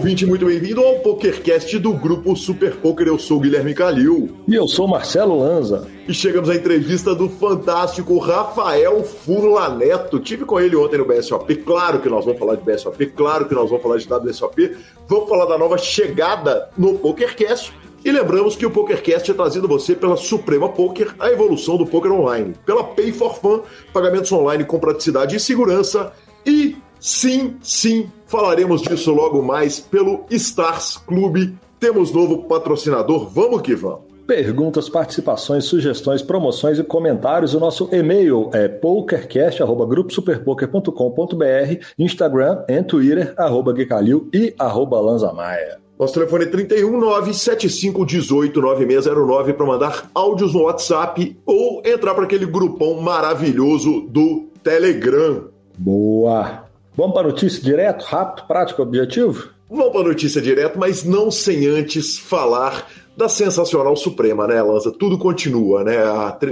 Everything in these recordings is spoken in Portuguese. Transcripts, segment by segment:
ouvinte, muito bem-vindo ao PokerCast do Grupo Super Poker. Eu sou o Guilherme Calil. E eu sou Marcelo Lanza. E chegamos à entrevista do fantástico Rafael Furla Neto. Tive com ele ontem no BSOP. Claro que nós vamos falar de BSOP, claro que nós vamos falar de WSOP. Vamos falar da nova chegada no PokerCast. E lembramos que o PokerCast é trazido a você pela Suprema Poker, a evolução do poker online. Pela Pay for Fun, pagamentos online com praticidade e segurança. E sim, sim, falaremos disso logo mais pelo Stars Clube. Temos novo patrocinador, vamos que vamos. Perguntas, participações, sugestões, promoções e comentários. O nosso e-mail é pokercast.gruposuperpoker.com.br, Instagram e Twitter, arroba Guicalil e arroba Lanzamaia. Nosso telefone é 31 975 18 9609 para mandar áudios no WhatsApp ou entrar para aquele grupão maravilhoso do Telegram. Boa! Vamos para a notícia direto, rápido, prático, objetivo? Vamos para a notícia direto, mas não sem antes falar da sensacional Suprema, né, Lanza? Tudo continua, né?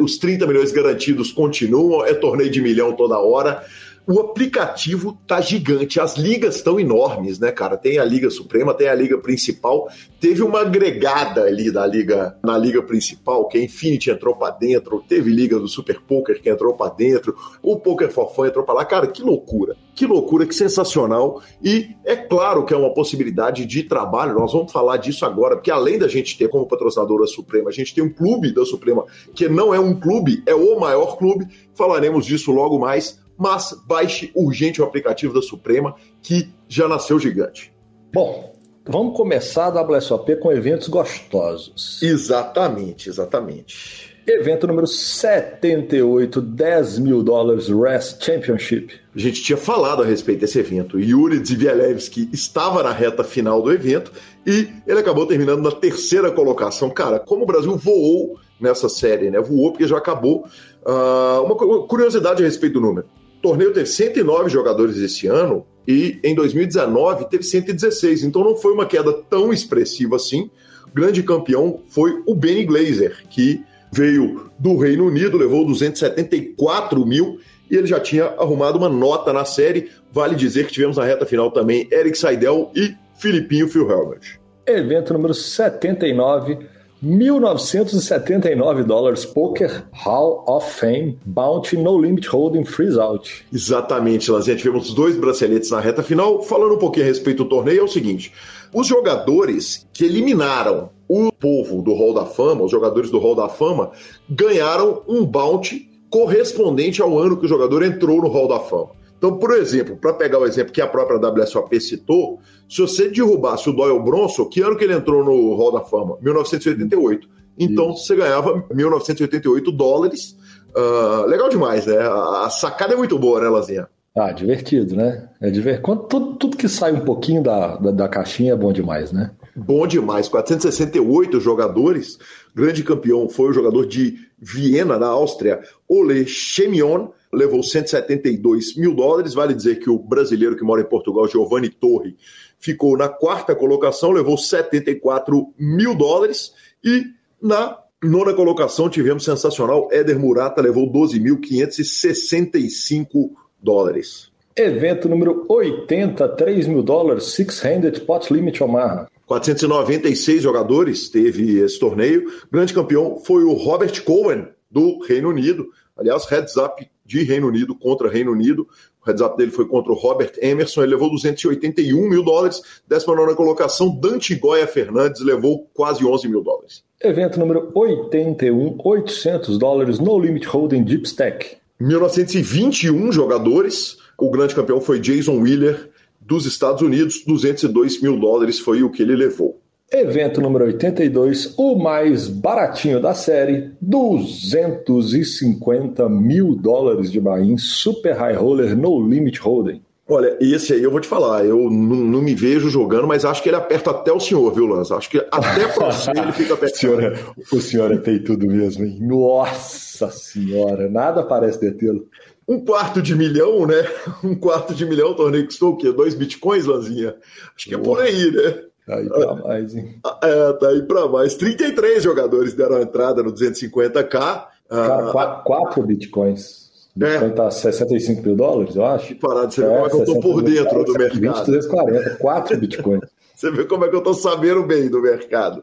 Os 30 milhões garantidos continuam, é torneio de milhão toda hora o aplicativo tá gigante, as ligas estão enormes, né, cara? Tem a Liga Suprema, tem a Liga Principal, teve uma agregada ali da liga na liga principal, que a Infinity entrou para dentro, teve liga do Super Poker que entrou para dentro, o Poker for Fun entrou para lá, cara, que loucura. Que loucura, que sensacional. E é claro que é uma possibilidade de trabalho, nós vamos falar disso agora, porque além da gente ter como patrocinadora Suprema, a gente tem um clube da Suprema, que não é um clube, é o maior clube. Falaremos disso logo mais mas baixe urgente o aplicativo da Suprema, que já nasceu gigante. Bom, vamos começar a WSOP com eventos gostosos. Exatamente, exatamente. Evento número 78, 10 mil dólares Rest Championship. A gente tinha falado a respeito desse evento. Yuri Zivielewski estava na reta final do evento e ele acabou terminando na terceira colocação. Cara, como o Brasil voou nessa série, né? Voou porque já acabou. Uh, uma curiosidade a respeito do número. Torneio teve 109 jogadores esse ano e em 2019 teve 116, então não foi uma queda tão expressiva assim. O grande campeão foi o Benny Glazer, que veio do Reino Unido, levou 274 mil e ele já tinha arrumado uma nota na série. Vale dizer que tivemos na reta final também Eric Seidel e Filipinho Phil Helmut. Evento número 79 1979 dólares Poker Hall of Fame Bounty No Limit Holding Freeze Out. Exatamente, Lazinha. Tivemos dois braceletes na reta final. Falando um pouquinho a respeito do torneio, é o seguinte: os jogadores que eliminaram o povo do Hall da Fama, os jogadores do Hall da Fama, ganharam um bounty correspondente ao ano que o jogador entrou no Hall da Fama. Então, por exemplo, para pegar o exemplo que a própria WSOP citou, se você derrubasse o Doyle Bronson, que ano que ele entrou no Hall da Fama? 1988. Então, Isso. você ganhava 1988 dólares. Uh, legal demais, né? A sacada é muito boa, né, Lazinha? Ah, divertido, né? É divertido. Tudo, tudo que sai um pouquinho da, da, da, caixinha é bom demais, né? Bom demais. 468 jogadores. Grande campeão foi o jogador de Viena, da Áustria, Ole Chemion levou 172 mil dólares. Vale dizer que o brasileiro que mora em Portugal, Giovanni Torre, ficou na quarta colocação, levou 74 mil dólares. E na nona colocação tivemos sensacional, Éder Murata levou 12.565 dólares. Evento número 80, 3 mil dólares, Six-Handed Pot Limit Omaha. 496 jogadores teve esse torneio. Grande campeão foi o Robert Cohen, do Reino Unido. Aliás, heads up de Reino Unido contra Reino Unido. O heads up dele foi contra o Robert Emerson, ele levou 281 mil dólares. 19 colocação, Dante Goya Fernandes levou quase 11 mil dólares. Evento número 81, 800 dólares, No Limit Holding Deep Stack. 1921 jogadores. O grande campeão foi Jason Wheeler, dos Estados Unidos. 202 mil dólares foi o que ele levou. Evento número 82, o mais baratinho da série, 250 mil dólares de buy Super High Roller No Limit Holding. Olha, esse aí eu vou te falar, eu não, me vejo jogando, mas acho que ele aperta até o senhor, viu, Lança? Acho que até pra você ele fica apertando. o, senhor é, o senhor é peitudo mesmo, hein? Nossa senhora, nada parece detê-lo. Um quarto de milhão, né? Um quarto de milhão, o torneio custou o quê? Dois bitcoins, Lanzinha? Acho que é por aí, né? Tá aí pra mais, hein? É, tá aí pra mais. 33 jogadores deram entrada no 250k. Cara, ah, quatro bitcoins. Bitcoin é. tá 65 mil dólares, eu acho. Parado, você é, como é que eu tô por dentro do mercado. 20, 240, 4 bitcoins. Você vê como é que eu tô sabendo bem do mercado.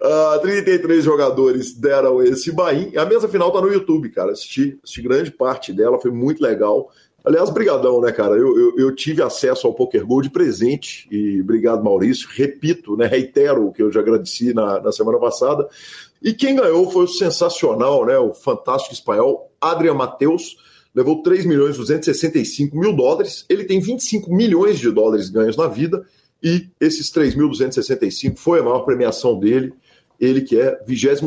Uh, ah, 33 jogadores deram esse buy A mesa final tá no YouTube, cara. Assisti, assisti grande parte dela, foi muito legal. Aliás, brigadão, né, cara? Eu, eu, eu, tive acesso ao Poker Gold de presente e obrigado, Maurício. Repito, né, reitero o que eu já agradeci na, na semana passada. E quem ganhou foi o sensacional, né, o fantástico espanhol Adrian Mateus, levou 3 milhões 265 mil dólares. Ele tem 25 milhões de dólares ganhos na vida e esses 3.265 foi a maior premiação dele. Ele que é 22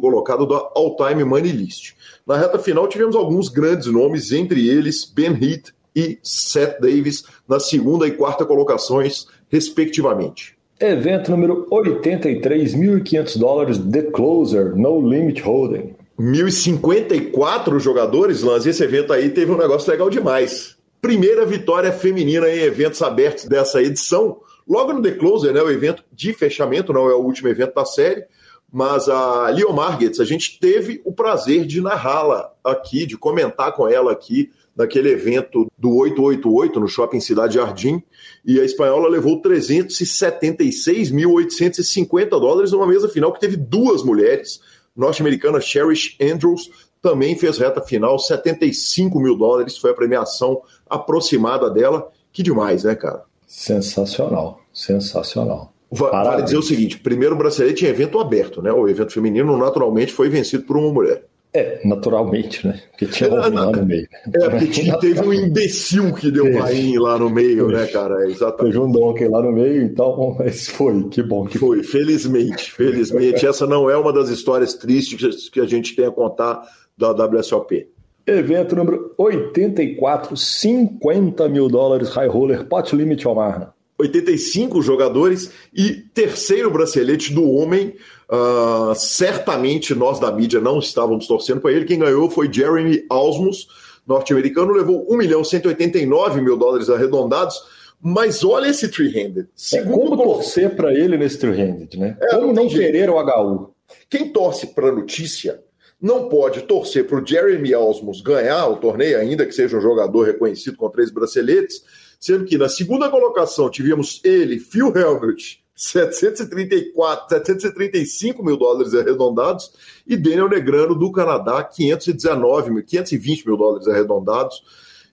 colocado da All Time Money List. Na reta final tivemos alguns grandes nomes, entre eles Ben Heath e Seth Davis, na segunda e quarta colocações, respectivamente. Evento número 83, 1.500 dólares, The Closer, No Limit Holding. 1.054 jogadores, Lance, esse evento aí teve um negócio legal demais. Primeira vitória feminina em eventos abertos dessa edição. Logo no The Closer, né, o evento de fechamento, não é o último evento da série, mas a Leon Margets, a gente teve o prazer de narrá-la aqui, de comentar com ela aqui naquele evento do 888 no Shopping Cidade Jardim, e a espanhola levou 376.850 dólares numa mesa final que teve duas mulheres, norte-americana Cherish Andrews também fez reta final, 75 mil dólares foi a premiação aproximada dela, que demais, né, cara? Sensacional, sensacional. Vale dizer o seguinte: primeiro bracelete em evento aberto, né? O evento feminino naturalmente foi vencido por uma mulher. É, naturalmente, né? Porque tinha um lá no meio. É, porque teve um imbecil que deu pain lá no meio, né, cara? É, exatamente. Teve um Donkey lá no meio, então, mas foi, que bom que foi. Felizmente, felizmente. Essa não é uma das histórias tristes que a gente tem a contar da WSOP. Evento número 84, 50 mil dólares, High Roller, Pot Limit Omaha. 85 jogadores e terceiro bracelete do homem. Uh, certamente nós da mídia não estávamos torcendo para ele. Quem ganhou foi Jeremy Ausmus, norte-americano, levou 1 milhão 189 mil dólares arredondados. Mas olha esse three-handed. É, como torcer para ele nesse three-handed, né? É, como não, não querer o HU? Quem torce para a notícia não pode torcer para o Jeremy Osmos ganhar o torneio, ainda que seja um jogador reconhecido com três braceletes, sendo que na segunda colocação tivemos ele, Phil Helmut, 734, 735 mil dólares arredondados, e Daniel Negrano do Canadá, 519 mil, 520 mil dólares arredondados.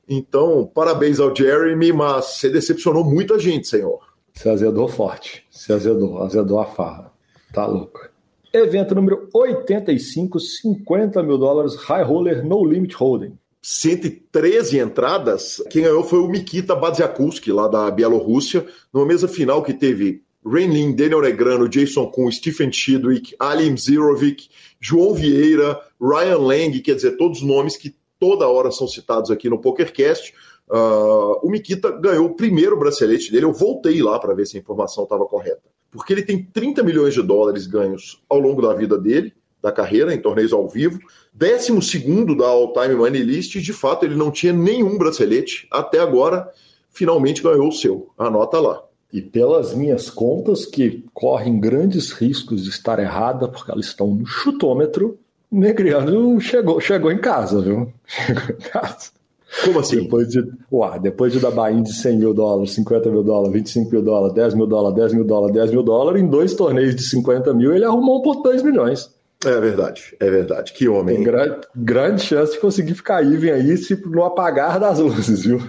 Então, parabéns ao Jeremy, mas você decepcionou muita gente, senhor. Se azedou forte, se azedou, azedou a farra. Tá louco. Evento número 85, 50 mil dólares, High Roller No Limit Holding. 113 entradas. Quem ganhou foi o Mikita Badziakulski, lá da Bielorrússia, numa mesa final que teve Renlin, Daniel Negrano, Jason Kuhn, Stephen Chidwick, Alim Zirovic, João Vieira, Ryan Lang, quer dizer, todos nomes que toda hora são citados aqui no PokerCast. Uh, o Mikita ganhou o primeiro bracelete dele. Eu voltei lá para ver se a informação estava correta porque ele tem 30 milhões de dólares ganhos ao longo da vida dele, da carreira, em torneios ao vivo. Décimo segundo da All-Time Money List, e de fato ele não tinha nenhum bracelete. Até agora, finalmente ganhou o seu. Anota lá. E pelas minhas contas, que correm grandes riscos de estar errada, porque elas estão no chutômetro, Negriano chegou, chegou em casa, viu? Chegou em casa. Como assim? Depois de, uá, depois de dar buy de 100 mil dólares, 50 mil dólares, 25 mil dólares, 10 mil dólares, 10 mil dólares, 10 mil dólares, em dois torneios de 50 mil, ele arrumou um por 2 milhões. É verdade, é verdade. Que homem. Tem grande, grande chance de conseguir ficar even aí se no apagar das luzes, viu?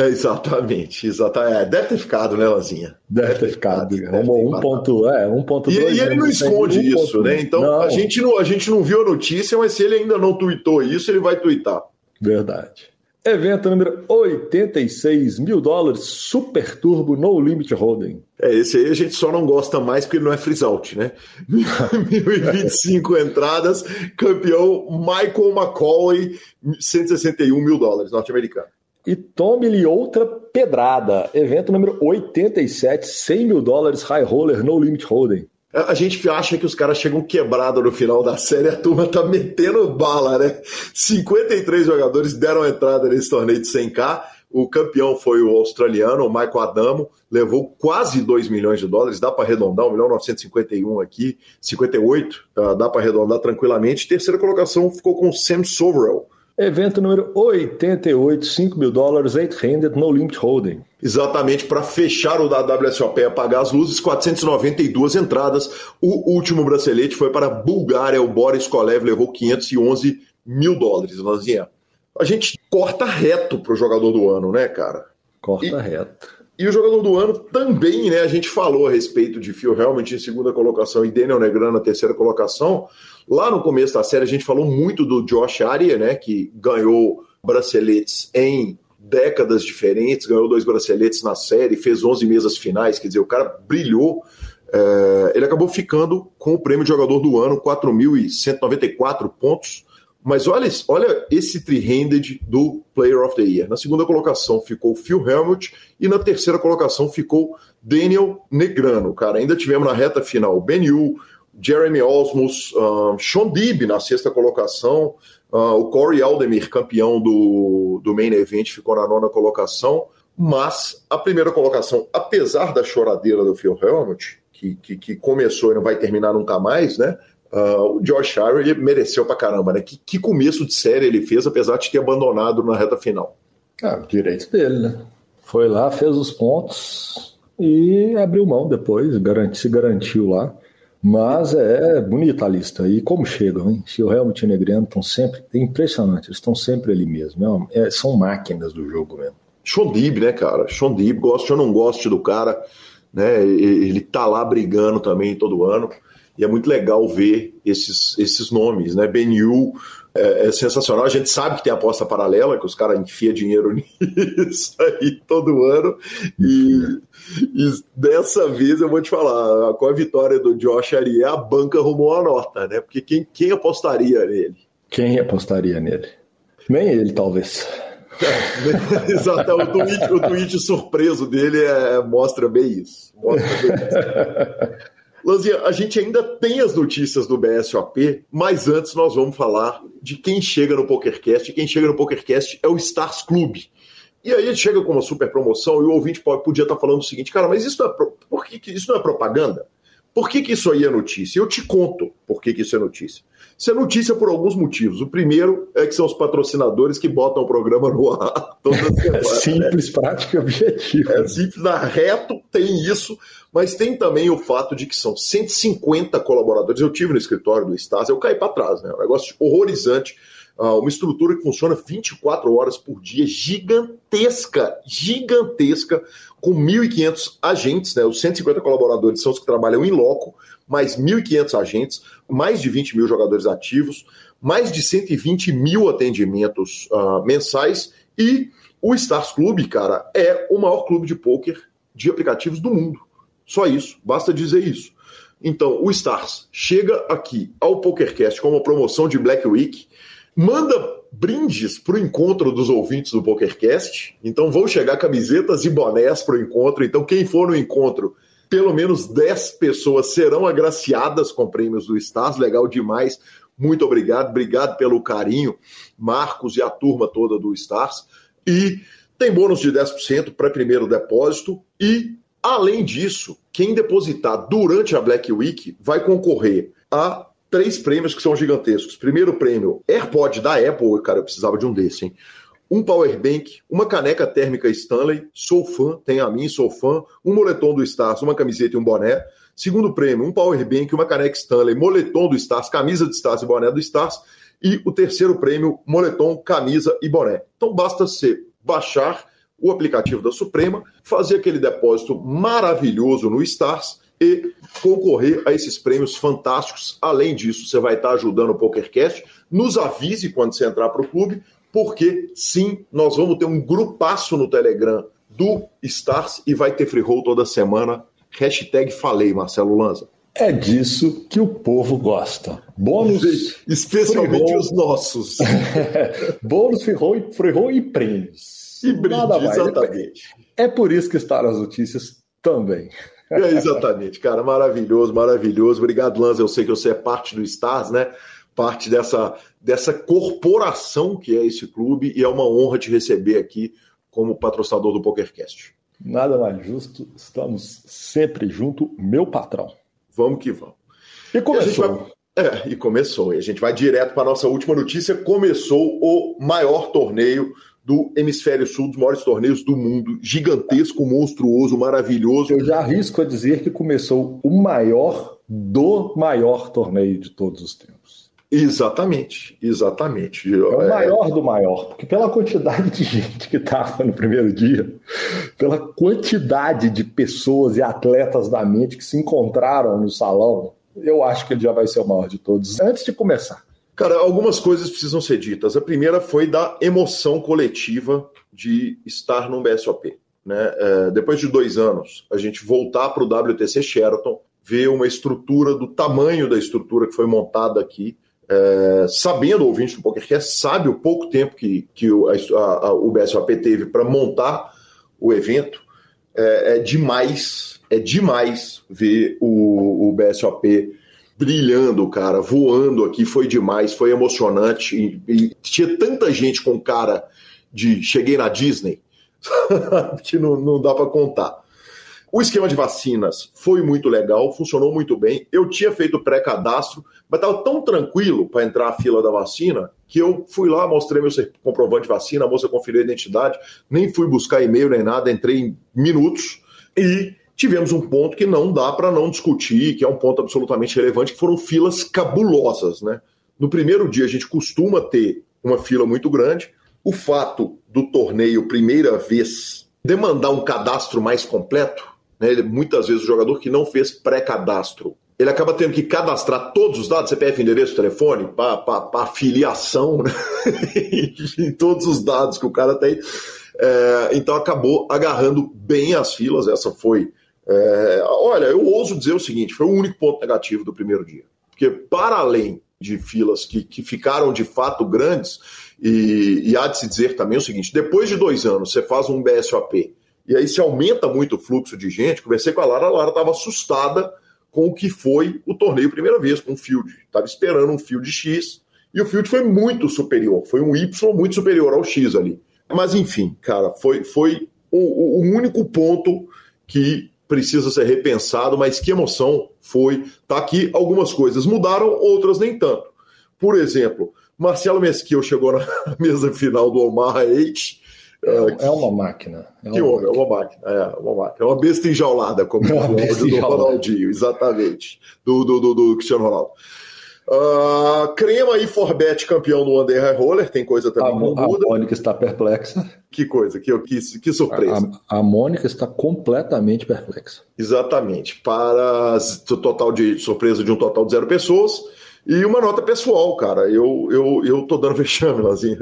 É, exatamente, exatamente. É, deve ter ficado, né, Lanzinha? Deve, deve ter ficado. Arrumou um ponto, é, um ponto e, dois, e ele não esconde isso, ponto, né? Então não. A, gente não, a gente não viu a notícia, mas se ele ainda não tweetou isso, ele vai tweetar. Verdade. Evento número 86 mil dólares, Super Turbo No Limit Holding. É, esse aí a gente só não gosta mais porque ele não é freeze out, né? 1025 entradas, campeão Michael McCauley, 161 mil dólares, norte-americano. E tome-lhe outra pedrada. Evento número 87, 100 mil dólares, High Roller No Limit Holding. A gente acha que os caras chegam quebrados no final da série, a turma tá metendo bala, né? 53 jogadores deram entrada nesse torneio de 100k. O campeão foi o australiano, o Michael Adamo, levou quase 2 milhões de dólares, dá para arredondar, 1 milhão 951 aqui, 58, tá? dá para arredondar tranquilamente. Terceira colocação ficou com o Sam Soverell. Evento número 88, 5 mil dólares, 8-handed, no limit holding. Exatamente, para fechar o da WSOP apagar as luzes, 492 entradas. O último bracelete foi para a Bulgária, o Boris Kolev levou 511 mil dólares, Lanzinha. A gente corta reto pro jogador do ano, né, cara? Corta e, reto. E o jogador do ano também, né? A gente falou a respeito de Phil Helmut em segunda colocação e Daniel Negrano na terceira colocação. Lá no começo da série a gente falou muito do Josh Aria, né? Que ganhou braceletes em décadas diferentes, ganhou dois braceletes na série, fez 11 mesas finais, quer dizer, o cara brilhou. É, ele acabou ficando com o prêmio de jogador do ano, 4.194 pontos. Mas olha, olha esse three-handed do Player of the Year. Na segunda colocação ficou Phil Helmut e na terceira colocação ficou Daniel Negrano. Cara, ainda tivemos na reta final Ben Yu, Jeremy Osmus, um, Sean Deeb na sexta colocação, uh, o Corey Aldemir, campeão do, do Main Event, ficou na nona colocação. Mas a primeira colocação, apesar da choradeira do Phil Helmut, que, que, que começou e não vai terminar nunca mais, né? Uh, o Josh Allen ele mereceu pra caramba, né? Que, que começo de série ele fez, apesar de ter abandonado na reta final. Ah, direito dele, né? Foi lá, fez os pontos e abriu mão depois, garanti, se garantiu lá. Mas é bonita a lista. E como chegam, hein? Se o Helmut e o Negriano estão sempre. É impressionante, eles estão sempre ali mesmo. É, é, são máquinas do jogo mesmo. Shondib, né, cara? Shondib, goste ou não goste do cara, né? Ele tá lá brigando também todo ano. E é muito legal ver esses, esses nomes, né? Ben Yu é, é, sensacional. A gente sabe que tem aposta paralela, que os caras enfiam dinheiro nisso aí todo ano. E, e, dessa vez eu vou te falar, com a vitória do Josh Arié, a banca arrumou a nota, né? Porque quem, quem apostaria nele? Quem apostaria nele? Nem ele, talvez. É, exato, o tweet, o tweet surpreso dele é, mostra bem isso. Mostra bem isso. Lanzinha, a gente ainda tem as notícias do BSOP, mas antes nós vamos falar de quem chega no PokerCast. E quem chega no PokerCast é o Stars Club. E aí chega com uma super promoção e o ouvinte podia estar falando o seguinte, cara, mas isso não é, por que, isso não é propaganda? Por que, que isso aí é notícia? Eu te conto por que, que isso é notícia. Isso é notícia por alguns motivos. O primeiro é que são os patrocinadores que botam o programa no ar toda. É simples, prático e objetivo. É simples, na reto tem isso, mas tem também o fato de que são 150 colaboradores. Eu tive no escritório do Stars, eu caí para trás, né? Um negócio horrorizante. Uh, uma estrutura que funciona 24 horas por dia, gigantesca, gigantesca, com 1.500 agentes, né? Os 150 colaboradores são os que trabalham em loco, mais 1.500 agentes, mais de 20 mil jogadores ativos, mais de 120 mil atendimentos uh, mensais e o Stars Club, cara, é o maior clube de pôquer de aplicativos do mundo. Só isso, basta dizer isso. Então, o Stars chega aqui ao PokerCast com uma promoção de Black Week, manda brindes para o encontro dos ouvintes do PokerCast. Então, vão chegar camisetas e bonés para o encontro. Então, quem for no encontro pelo menos 10 pessoas serão agraciadas com prêmios do Stars. Legal demais. Muito obrigado. Obrigado pelo carinho, Marcos e a turma toda do Stars. E tem bônus de 10% para primeiro depósito. E, além disso, quem depositar durante a Black Week vai concorrer a três prêmios que são gigantescos. Primeiro prêmio, AirPod da Apple. Cara, eu precisava de um desse, hein? um power bank, uma caneca térmica Stanley, sou fã, tem a mim, sou fã, um moletom do Stars, uma camiseta e um boné. Segundo prêmio, um power bank, uma caneca Stanley, moletom do Stars, camisa do Stars e boné do Stars. E o terceiro prêmio, moletom, camisa e boné. Então basta você baixar o aplicativo da Suprema, fazer aquele depósito maravilhoso no Stars e concorrer a esses prêmios fantásticos. Além disso, você vai estar ajudando o PokerCast. Nos avise quando você entrar para o clube porque sim, nós vamos ter um grupaço no Telegram do Stars e vai ter free roll toda semana. Hashtag falei, Marcelo Lanza. É disso que o povo gosta. Bônus. Especialmente os nossos. Bônus, free roll, free roll e prêmios. E brinde, exatamente. É por isso que está nas notícias também. É, exatamente, cara. Maravilhoso, maravilhoso. Obrigado, Lanza. Eu sei que você é parte do Stars, né? parte dessa, dessa corporação que é esse clube e é uma honra te receber aqui como patrocinador do PokerCast. Nada mais justo, estamos sempre junto, meu patrão. Vamos que vamos. E começou. E vai... É, e começou. E a gente vai direto para a nossa última notícia. Começou o maior torneio do Hemisfério Sul, dos maiores torneios do mundo. Gigantesco, monstruoso, maravilhoso. Eu já arrisco a dizer que começou o maior do maior torneio de todos os tempos. Exatamente, exatamente. É o maior do maior, porque pela quantidade de gente que estava no primeiro dia, pela quantidade de pessoas e atletas da mente que se encontraram no salão, eu acho que ele já vai ser o maior de todos, antes de começar. Cara, algumas coisas precisam ser ditas. A primeira foi da emoção coletiva de estar num BSOP. Né? É, depois de dois anos, a gente voltar para o WTC Sheraton, ver uma estrutura do tamanho da estrutura que foi montada aqui, é, sabendo, o ouvinte do PokerCast sabe o pouco tempo que, que o, a, a, o BSOP teve para montar o evento, é, é demais é demais ver o, o BSOP brilhando, cara, voando aqui, foi demais, foi emocionante. E, e tinha tanta gente com cara de cheguei na Disney que não, não dá para contar. O esquema de vacinas foi muito legal, funcionou muito bem. Eu tinha feito pré-cadastro, mas estava tão tranquilo para entrar a fila da vacina que eu fui lá, mostrei meu comprovante de vacina, a moça conferiu a identidade, nem fui buscar e-mail nem nada, entrei em minutos e tivemos um ponto que não dá para não discutir, que é um ponto absolutamente relevante, que foram filas cabulosas, né? No primeiro dia a gente costuma ter uma fila muito grande. O fato do torneio primeira vez demandar um cadastro mais completo, né? Muitas vezes o jogador que não fez pré-cadastro, ele acaba tendo que cadastrar todos os dados, CPF, endereço, telefone, para filiação, né? todos os dados que o cara tem. É, então acabou agarrando bem as filas. Essa foi é, olha, eu ouso dizer o seguinte: foi o único ponto negativo do primeiro dia. Porque, para além de filas que, que ficaram de fato grandes, e, e há de se dizer também o seguinte: depois de dois anos, você faz um BSOP e aí se aumenta muito o fluxo de gente. Conversei com a Lara, a Lara estava assustada com o que foi o torneio primeira vez, com o Field. Estava esperando um Field X e o Field foi muito superior, foi um Y muito superior ao X ali. Mas enfim, cara, foi, foi o, o único ponto que precisa ser repensado, mas que emoção foi. Tá aqui, algumas coisas mudaram, outras nem tanto. Por exemplo, Marcelo Mesquil chegou na mesa final do Omar H. É, é uma máquina. É que homem, é uma máquina. É uma máquina. É uma besta enjaulada, como é o áudio do Ronaldinho, exatamente. Do, do, do, do Cristiano Ronaldo. Uh, Crema e Forbet campeão do Under High Roller, tem coisa também a, que muda. A Mônica está perplexa. Que coisa, que, que, que surpresa. A, a, Mônica está completamente perplexa. Exatamente. Para o total de surpresa de um total de zero pessoas. E uma nota pessoal, cara. Eu, eu, eu tô dando vexame, Lazinha.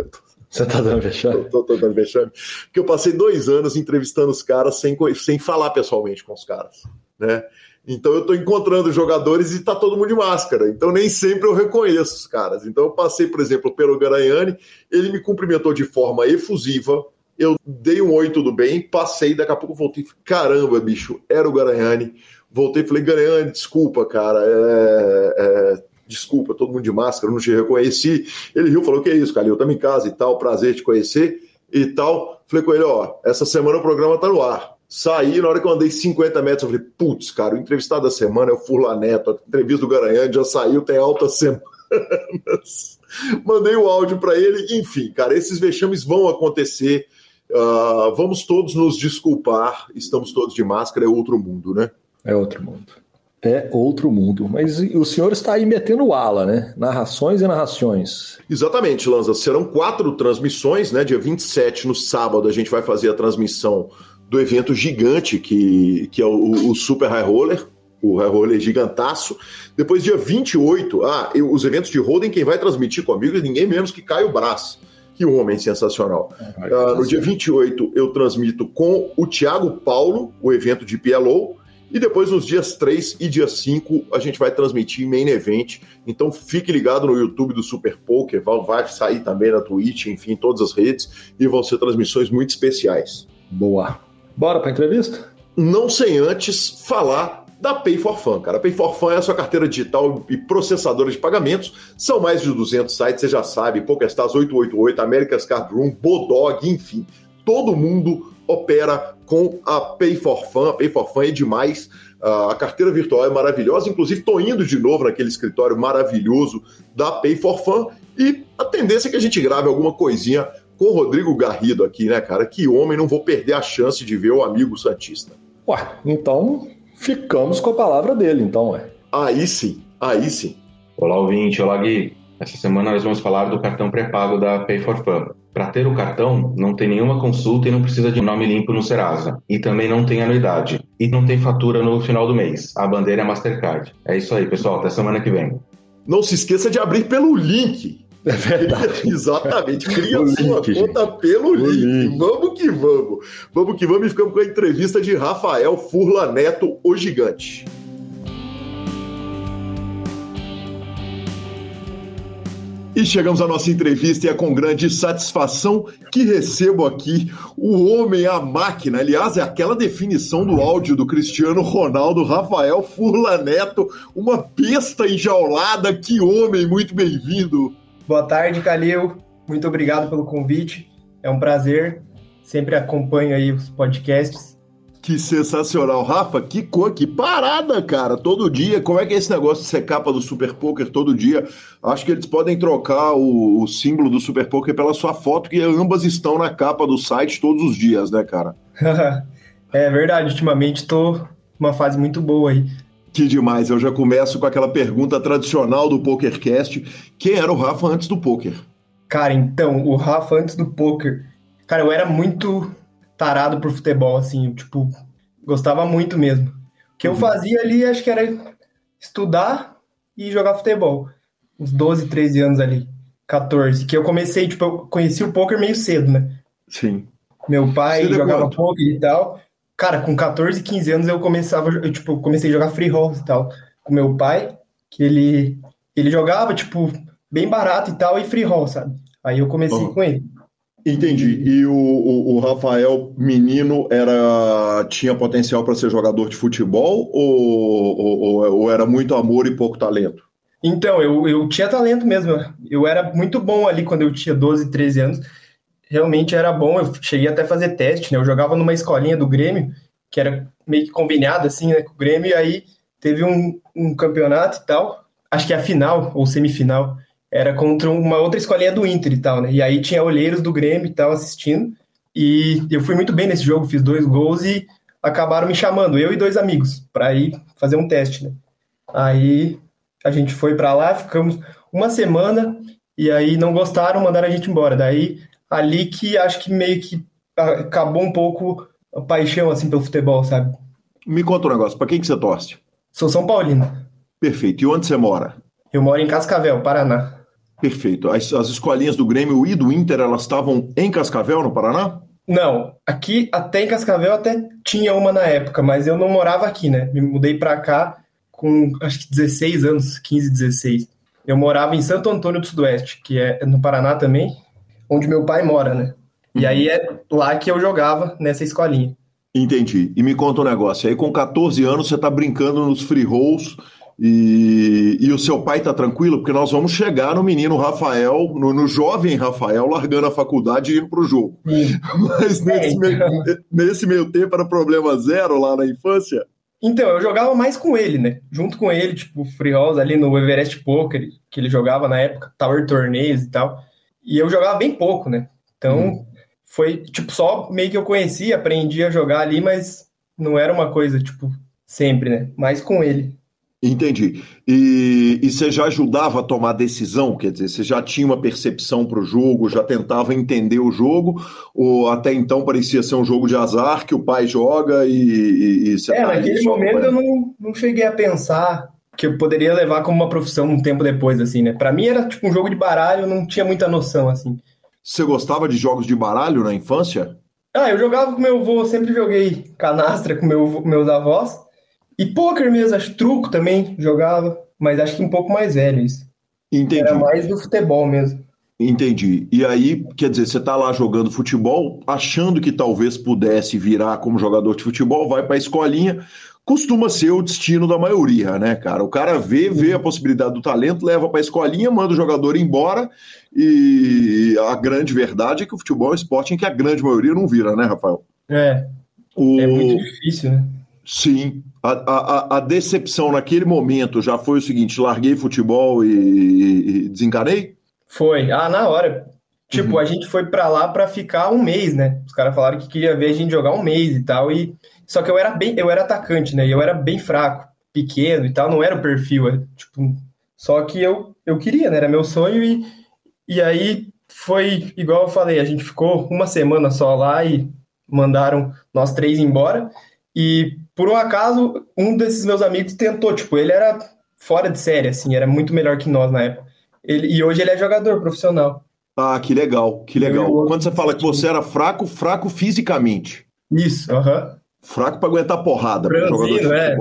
Você tá dando vexame? Tô, tô, tô, dando vexame. Porque eu passei dois anos entrevistando os caras sem, sem falar pessoalmente com os caras. Né? Então eu estou encontrando jogadores e está todo mundo de máscara. Então nem sempre eu reconheço os caras. Então eu passei, por exemplo, pelo Garanhani, ele me cumprimentou de forma efusiva. Eu dei um oi, tudo bem, passei, daqui a pouco voltei. Caramba, bicho, era o Garanhani. Voltei falei, Garanhani, desculpa, cara. É, é, desculpa, todo mundo de máscara, não te reconheci. Ele riu, falou: que é isso, cara? Eu estamos em casa e tal, prazer te conhecer e tal. Falei com ele: ó, essa semana o programa tá no ar Saí, na hora que eu andei 50 metros, eu falei, putz, cara, o entrevistado da semana é o Furlaneto, a entrevista do Garanhante já saiu, tem altas semanas. Mandei o áudio para ele, enfim, cara, esses vexames vão acontecer. Uh, vamos todos nos desculpar, estamos todos de máscara, é outro mundo, né? É outro mundo. É outro mundo. Mas o senhor está aí metendo ala, né? Narrações e narrações. Exatamente, Lanza. Serão quatro transmissões, né? Dia 27, no sábado, a gente vai fazer a transmissão do evento gigante que, que é o, o Super High Roller, o High Roller gigantaço. Depois, dia 28, ah, eu, os eventos de Holden, quem vai transmitir comigo é ninguém menos que Caio Brás. Que homem sensacional. É, ah, no dia 28, eu transmito com o Thiago Paulo, o evento de PLO. E depois, nos dias 3 e dia 5, a gente vai transmitir Main Event. Então, fique ligado no YouTube do Super Poker. Vai sair também na Twitch, enfim, todas as redes. E vão ser transmissões muito especiais. Boa. Bora para entrevista? Não sem antes falar da Pay for Fun, cara. A Pay for Fun é a sua carteira digital e processadora de pagamentos. São mais de 200 sites, você já sabe. PokerStars 888, America's Card Room, Bodog, enfim. Todo mundo opera com a Pay for Fun. A Pay for Fun é demais A carteira virtual é maravilhosa, inclusive estou indo de novo naquele escritório maravilhoso da Pay for Fun e a tendência é que a gente grave alguma coisinha com o Rodrigo Garrido aqui, né, cara? Que homem, não vou perder a chance de ver o amigo Santista. Ué, então ficamos com a palavra dele, então, ué. Aí sim, aí sim. Olá, ouvinte, olá, Gui. Essa semana nós vamos falar do cartão pré-pago da Pay for Fun. Para ter o cartão, não tem nenhuma consulta e não precisa de nome limpo no Serasa. E também não tem anuidade. E não tem fatura no final do mês. A bandeira é Mastercard. É isso aí, pessoal. Até semana que vem. Não se esqueça de abrir pelo link. É verdade. Exatamente. Cria sua conta pelo link. link. Vamos que vamos. Vamos que vamos e ficamos com a entrevista de Rafael Furla Neto, o gigante. E chegamos à nossa entrevista e é com grande satisfação que recebo aqui o homem, a máquina. Aliás, é aquela definição do áudio do Cristiano Ronaldo, Rafael Furla Neto, uma besta enjaulada. Que homem, muito bem-vindo. Boa tarde, Calil. Muito obrigado pelo convite. É um prazer. Sempre acompanho aí os podcasts que sensacional. Rafa, que cor, que parada, cara. Todo dia. Como é que é esse negócio de ser capa do Super Poker todo dia? Acho que eles podem trocar o, o símbolo do Super Poker pela sua foto, que ambas estão na capa do site todos os dias, né, cara? é verdade. Ultimamente tô numa fase muito boa aí. Que demais. Eu já começo com aquela pergunta tradicional do PokerCast. Quem era o Rafa antes do poker? Cara, então, o Rafa antes do poker. Cara, eu era muito tarado por futebol, assim, tipo, gostava muito mesmo. O que eu uhum. fazia ali, acho que era estudar e jogar futebol. Uns 12, 13 anos ali, 14. Que eu comecei, tipo, eu conheci o poker meio cedo, né? Sim. Meu pai é jogava quanto? poker e tal. Cara, com 14, 15 anos eu começava, eu, tipo, comecei a jogar free rolls e tal. Com meu pai, que ele, ele jogava, tipo, bem barato e tal, e free roll, sabe? Aí eu comecei uhum. com ele. Entendi. E o, o, o, Rafael menino era tinha potencial para ser jogador de futebol ou, ou, ou, era muito amor e pouco talento? Então, eu, eu tinha talento mesmo. Eu era muito bom ali quando eu tinha 12, 13 anos. Realmente era bom. Eu cheguei até a fazer teste, né? Eu jogava numa escolinha do Grêmio, que era meio que combinado assim, né, com o Grêmio, e aí teve um, um campeonato e tal. Acho que a final ou semifinal era contra uma outra escolinha do Inter e tal, né? E aí tinha olheiros do Grêmio e tal assistindo. E eu fui muito bem nesse jogo, fiz dois gols e acabaram me chamando, eu e dois amigos, para ir fazer um teste, né? Aí a gente foi para lá, ficamos uma semana e aí não gostaram, mandaram a gente embora. Daí ali que acho que meio que acabou um pouco a paixão assim pelo futebol, sabe? Me conta um negócio, para quem que você torce? Sou São Paulino. Perfeito. E onde você mora? Eu moro em Cascavel, Paraná. Perfeito. As, as escolinhas do Grêmio e do Inter, elas estavam em Cascavel, no Paraná? Não, aqui até em Cascavel até tinha uma na época, mas eu não morava aqui, né? Me mudei para cá com acho que 16 anos, 15, 16. Eu morava em Santo Antônio do Sudoeste, que é no Paraná também, onde meu pai mora, né? E uhum. aí é lá que eu jogava nessa escolinha. Entendi. E me conta um negócio. Aí com 14 anos você tá brincando nos free rolls e, e, o seu pai tá tranquilo? Porque nós vamos chegar no menino Rafael, no, no jovem Rafael, largando a faculdade e indo pro jogo. Sim. Mas nesse, é, meio, nesse meio tempo era problema zero lá na infância? Então, eu jogava mais com ele, né? Junto com ele, tipo, free rolls ali no Everest Poker, que ele jogava na época, Tower Torneios e tal. E eu jogava bem pouco, né? Então, hum. foi, tipo, só meio que eu conhecia, aprendi a jogar ali, mas não era uma coisa, tipo, sempre, né? Mais com ele. Entendi. E, e, você já ajudava a tomar decisão? Quer dizer, você já tinha uma percepção para o jogo, já tentava entender o jogo? Ou até então parecia ser um jogo de azar que o pai joga e, e, e você É, tá naquele momento eu não, não cheguei a pensar que eu poderia levar como uma profissão um tempo depois, assim, né? Para mim era tipo um jogo de baralho, eu não tinha muita noção, assim. Você gostava de jogos de baralho na infância? Ah, eu jogava com meu avô, sempre joguei canastra com meu, meus avós. E poker mesmo, acho truco também jogava, mas acho que um pouco mais velho isso. Entendi. Era mais do futebol mesmo. Entendi. E aí, quer dizer, você tá lá jogando futebol, achando que talvez pudesse virar como jogador de futebol, vai para a escolinha, costuma ser o destino da maioria, né, cara? O cara vê, vê a possibilidade do talento, leva para a escolinha, manda o jogador embora, e a grande verdade é que o futebol é um esporte em que a grande maioria não vira, né, Rafael? É. O... É muito difícil, né? Sim. A, a, a, decepção naquele momento já foi o seguinte: larguei futebol e, e desencanei? Foi. Ah, na hora. Tipo, uhum. a gente foi para lá para ficar um mês, né? Os caras falaram que queria ver a gente jogar um mês e tal. E só que eu era bem, eu era atacante, né? E eu era bem fraco, pequeno e tal. Não era o perfil, é, tipo. Só que eu, eu queria, né? Era meu sonho e, e aí foi igual eu falei. A gente ficou uma semana só lá e mandaram nós três embora. E por um acaso, um desses meus amigos tentou, tipo, ele era fora de série, assim, era muito melhor que nós na época. Ele, e hoje ele é jogador profissional. Ah, que legal, que legal. Quando você fala que você era fraco, fraco fisicamente. Isso, aham. Uh -huh. Fraco para aguentar porrada. Franzino, é.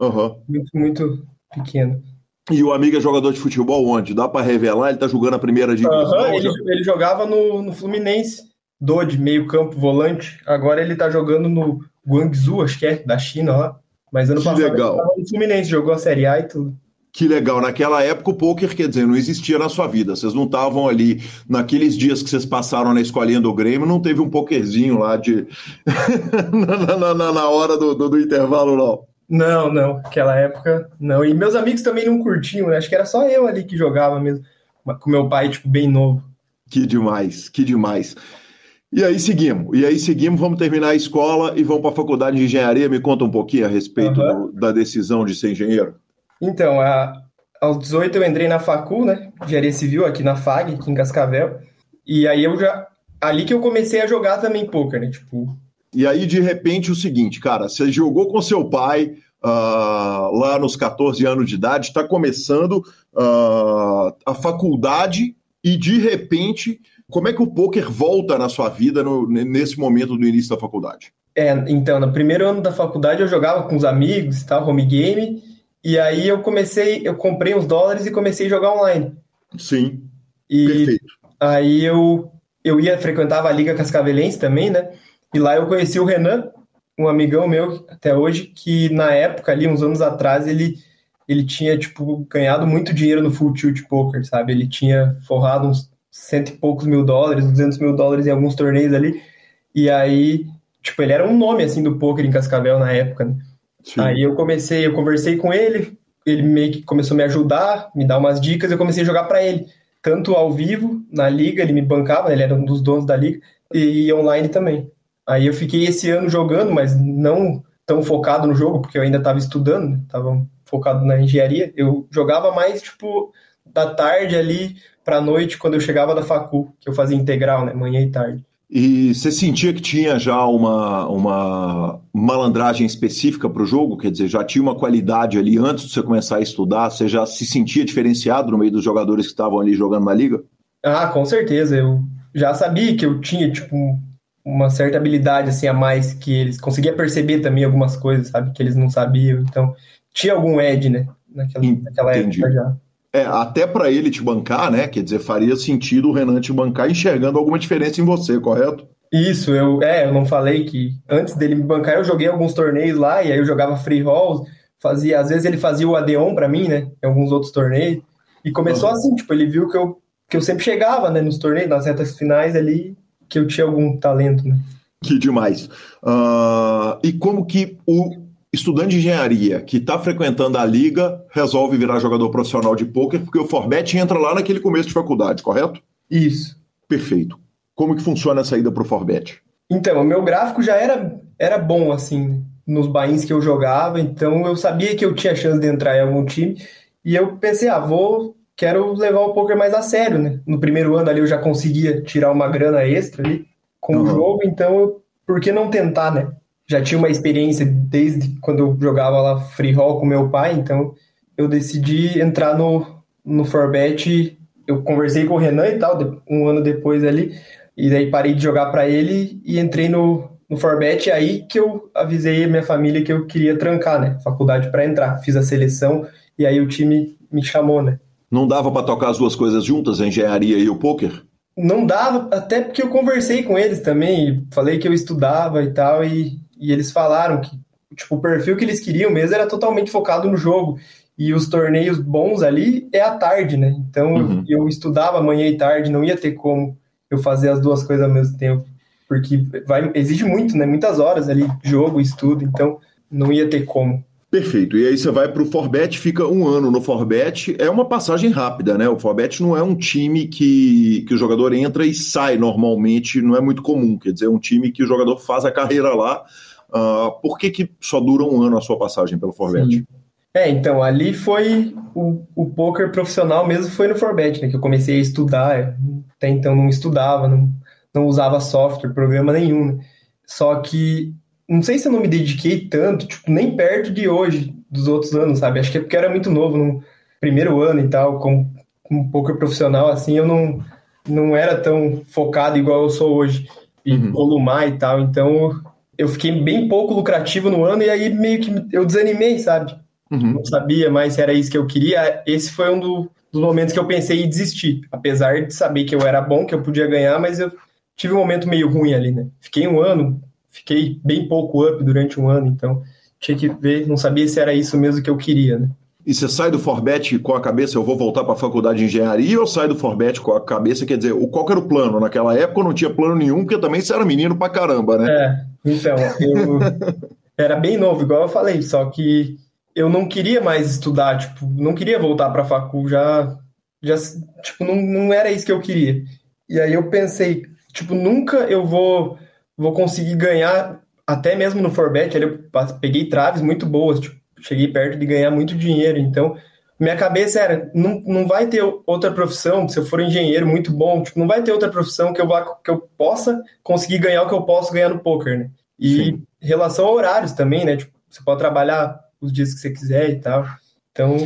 Uhum. Muito, muito pequeno. E o amigo é jogador de futebol onde? Dá para revelar? Ele tá jogando a primeira divisão? Uhum, ele, ele, jogava no, no Fluminense, Dode, meio campo, volante. Agora ele tá jogando no Guangzhou, acho que é, da China lá. Mas ano que passado legal. ele tava no Fluminense, jogou a Série A e tudo. Que legal. Naquela época o poker, quer dizer, não existia na sua vida. Vocês não estavam ali, naqueles dias que vocês passaram na escolinha do Grêmio, não teve um pokerzinho lá de. na, na, na, hora do, do, do, intervalo, não. Não, não. Naquela época, não. E meus amigos também não curtiam, né? Acho que era só eu ali que jogava mesmo. Com meu pai, tipo, bem novo. Que demais, que demais. E aí seguimos. E aí seguimos, vamos terminar a escola e vamos para a faculdade de engenharia. Me conta um pouquinho a respeito uhum. do, da decisão de ser engenheiro. Então, a, aos 18 eu entrei na facul, né? Engenharia civil aqui na FAG, aqui em Cascavel. E aí eu já ali que eu comecei a jogar também poker, né? Tipo. E aí de repente o seguinte, cara, você jogou com seu pai uh, lá nos 14 anos de idade, está começando uh, a faculdade e de repente como é que o poker volta na sua vida no, nesse momento do início da faculdade? É, então, no primeiro ano da faculdade eu jogava com os amigos e tal, home game, e aí eu comecei, eu comprei uns dólares e comecei a jogar online. Sim. E Perfeito. aí eu, eu ia, frequentava a Liga Cascavelense também, né? E lá eu conheci o Renan, um amigão meu até hoje, que na época, ali, uns anos atrás, ele, ele tinha, tipo, ganhado muito dinheiro no Full Tilt Poker, sabe? Ele tinha forrado uns cento e poucos mil dólares, 200 mil dólares em alguns torneios ali. E aí, tipo, ele era um nome, assim, do poker em Cascavel na época, né? Aí eu comecei, eu conversei com ele, ele meio que começou a me ajudar, me dar umas dicas, eu comecei a jogar para ele. Tanto ao vivo, na liga, ele me bancava, ele era um dos donos da liga, e online também. Aí eu fiquei esse ano jogando, mas não tão focado no jogo, porque eu ainda estava estudando, estava né? focado na engenharia. Eu jogava mais, tipo, da tarde ali, para noite quando eu chegava da facu, que eu fazia integral, né, manhã e tarde. E você sentia que tinha já uma, uma malandragem específica para o jogo? Quer dizer, já tinha uma qualidade ali antes de você começar a estudar? Você já se sentia diferenciado no meio dos jogadores que estavam ali jogando na liga? Ah, com certeza. Eu já sabia que eu tinha, tipo, uma certa habilidade assim a mais que eles. Conseguia perceber também algumas coisas, sabe? Que eles não sabiam. Então, tinha algum edge, né? Naquela, naquela época já. É, até para ele te bancar, né? Quer dizer, faria sentido o Renan te bancar enxergando alguma diferença em você, correto? Isso, eu, é, eu não falei que antes dele me bancar eu joguei alguns torneios lá e aí eu jogava free rolls, fazia, às vezes ele fazia o Adeon para mim, né, em alguns outros torneios. E começou uhum. assim, tipo, ele viu que eu que eu sempre chegava, né, nos torneios, nas retas finais ali, que eu tinha algum talento, né? Que demais. Uh, e como que o estudante de engenharia que está frequentando a liga resolve virar jogador profissional de pôquer, porque o Forbet entra lá naquele começo de faculdade, correto? Isso. Perfeito. Como que funciona a saída para o Forbet? Então, o meu gráfico já era, era bom, assim, nos bains que eu jogava, então eu sabia que eu tinha chance de entrar em algum time, e eu pensei, ah, vou, quero levar o poker mais a sério, né? No primeiro ano ali eu já conseguia tirar uma grana extra ali com uhum. o jogo, então por que não tentar, né? Já tinha uma experiência desde quando eu jogava lá free roll com meu pai, então eu decidi entrar no, no Forbet. Eu conversei com o Renan e tal, um ano depois ali, e daí parei de jogar para ele e entrei no, no Forbet. aí que eu avisei a minha família que eu queria trancar, né? Faculdade para entrar. Fiz a seleção e aí o time me chamou, né? Não dava para tocar as duas coisas juntas, a engenharia e o poker? Não dava, até porque eu conversei com eles também, falei que eu estudava e tal, e e eles falaram que tipo, o perfil que eles queriam mesmo era totalmente focado no jogo. E os torneios bons ali é à tarde, né? Então uhum. eu, eu estudava manhã e tarde, não ia ter como eu fazer as duas coisas ao mesmo tempo. Porque vai, exige muito, né? Muitas horas ali, jogo, estudo. Então não ia ter como. Perfeito. E aí você vai para o Forbet, fica um ano no Forbet. É uma passagem rápida, né? O Forbet não é um time que, que o jogador entra e sai normalmente, não é muito comum. Quer dizer, é um time que o jogador faz a carreira lá. Uh, por que, que só dura um ano a sua passagem pelo Forbet? Sim. É, então, ali foi o, o poker profissional mesmo, foi no Forbet, né? Que eu comecei a estudar. Até então não estudava, não, não usava software, programa nenhum. Né? Só que não sei se eu não me dediquei tanto, tipo, nem perto de hoje, dos outros anos, sabe? Acho que é porque eu era muito novo no primeiro ano e tal, como um poker profissional, assim, eu não, não era tão focado igual eu sou hoje, e uhum. volumar e tal, então eu fiquei bem pouco lucrativo no ano e aí meio que eu desanimei, sabe? Uhum. Não sabia mais se era isso que eu queria. Esse foi um do, dos momentos que eu pensei em desistir, apesar de saber que eu era bom, que eu podia ganhar, mas eu tive um momento meio ruim ali, né? Fiquei um ano fiquei bem pouco up durante um ano, então tinha que ver, não sabia se era isso mesmo que eu queria, né? E você sai do Forbet com a cabeça, eu vou voltar para a faculdade de engenharia, ou sai do Forbet com a cabeça, quer dizer, qual que era o plano? Naquela época não tinha plano nenhum, porque também você era menino pra caramba, né? É, então, eu era bem novo, igual eu falei, só que eu não queria mais estudar, tipo, não queria voltar para a facul, já, já, tipo, não, não era isso que eu queria. E aí eu pensei, tipo, nunca eu vou vou conseguir ganhar, até mesmo no Forbet, eu peguei traves muito boas, tipo, cheguei perto de ganhar muito dinheiro, então minha cabeça era, não, não vai ter outra profissão, se eu for engenheiro muito bom, tipo, não vai ter outra profissão que eu, vá, que eu possa conseguir ganhar o que eu posso ganhar no poker, né? E Sim. em relação a horários também, né? Tipo, você pode trabalhar os dias que você quiser e tal. Então,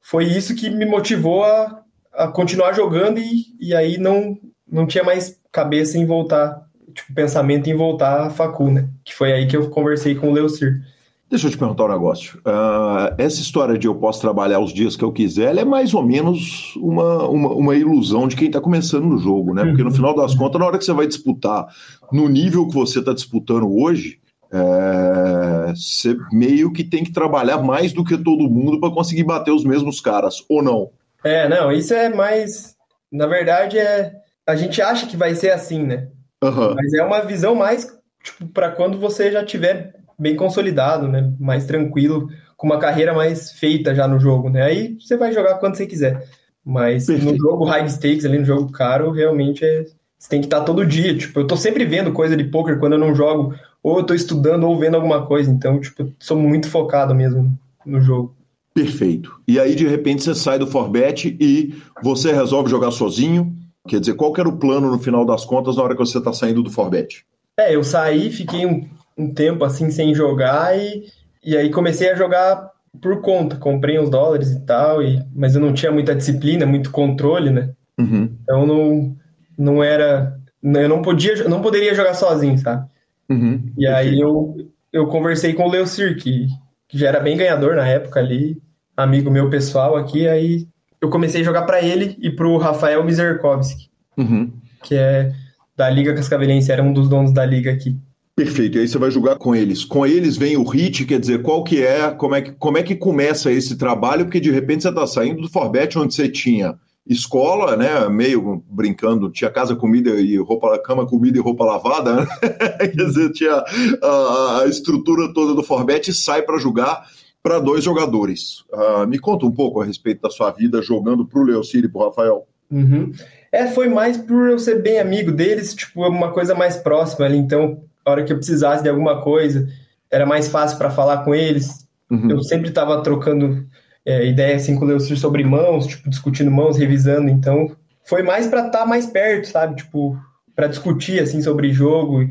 foi isso que me motivou a, a continuar jogando e, e aí não, não tinha mais cabeça em voltar tipo, pensamento em voltar à facu, né? Que foi aí que eu conversei com o Leucir. Deixa eu te perguntar um negócio. Uh, essa história de eu posso trabalhar os dias que eu quiser, é mais ou menos uma, uma, uma ilusão de quem está começando no jogo, né? Porque no final das contas, na hora que você vai disputar no nível que você está disputando hoje, é, você meio que tem que trabalhar mais do que todo mundo para conseguir bater os mesmos caras, ou não? É, não, isso é mais. Na verdade, é. A gente acha que vai ser assim, né? Uhum. Mas é uma visão mais tipo, para quando você já tiver bem consolidado, né? Mais tranquilo, com uma carreira mais feita já no jogo, né? Aí você vai jogar quando você quiser. Mas Perfeito. no jogo high stakes, ali no jogo caro, realmente é, você tem que estar todo dia. Tipo, eu tô sempre vendo coisa de poker quando eu não jogo, ou eu tô estudando ou vendo alguma coisa. Então, tipo, sou muito focado mesmo no jogo. Perfeito. E aí, de repente, você sai do Forbet e você resolve jogar sozinho Quer dizer, qual que era o plano no final das contas na hora que você está saindo do Forbet? É, eu saí, fiquei um, um, tempo assim sem jogar e, e aí comecei a jogar por conta. Comprei uns dólares e tal, e, mas eu não tinha muita disciplina, muito controle, né? Uhum. Então não, não era. Eu não podia, não poderia jogar sozinho, sabe? Uhum. E aí eu, eu conversei com o Leocir, que, que já era bem ganhador na época ali, amigo meu pessoal aqui, aí eu comecei a jogar para ele e pro Rafael Mizerkovski, uhum. que é da Liga Cascavelense, era um dos donos da liga aqui. Perfeito, e aí você vai jogar com eles. Com eles vem o hit, quer dizer, qual que é, como é que, como é que começa esse trabalho, porque de repente você está saindo do Forbet, onde você tinha escola, né, meio brincando, tinha casa, comida e roupa, cama, comida e roupa lavada, né? quer dizer, tinha a, a estrutura toda do Forbet e sai para jogar para dois jogadores. Uh, me conta um pouco a respeito da sua vida jogando para o Leocir e para o Rafael. Uhum. É, foi mais por eu ser bem amigo deles, tipo, uma coisa mais próxima ali. Então, a hora que eu precisasse de alguma coisa, era mais fácil para falar com eles. Uhum. Eu sempre estava trocando é, ideias assim, com o Leocir sobre mãos, tipo, discutindo mãos, revisando. Então, foi mais para estar tá mais perto, sabe? Tipo, para discutir assim sobre jogo.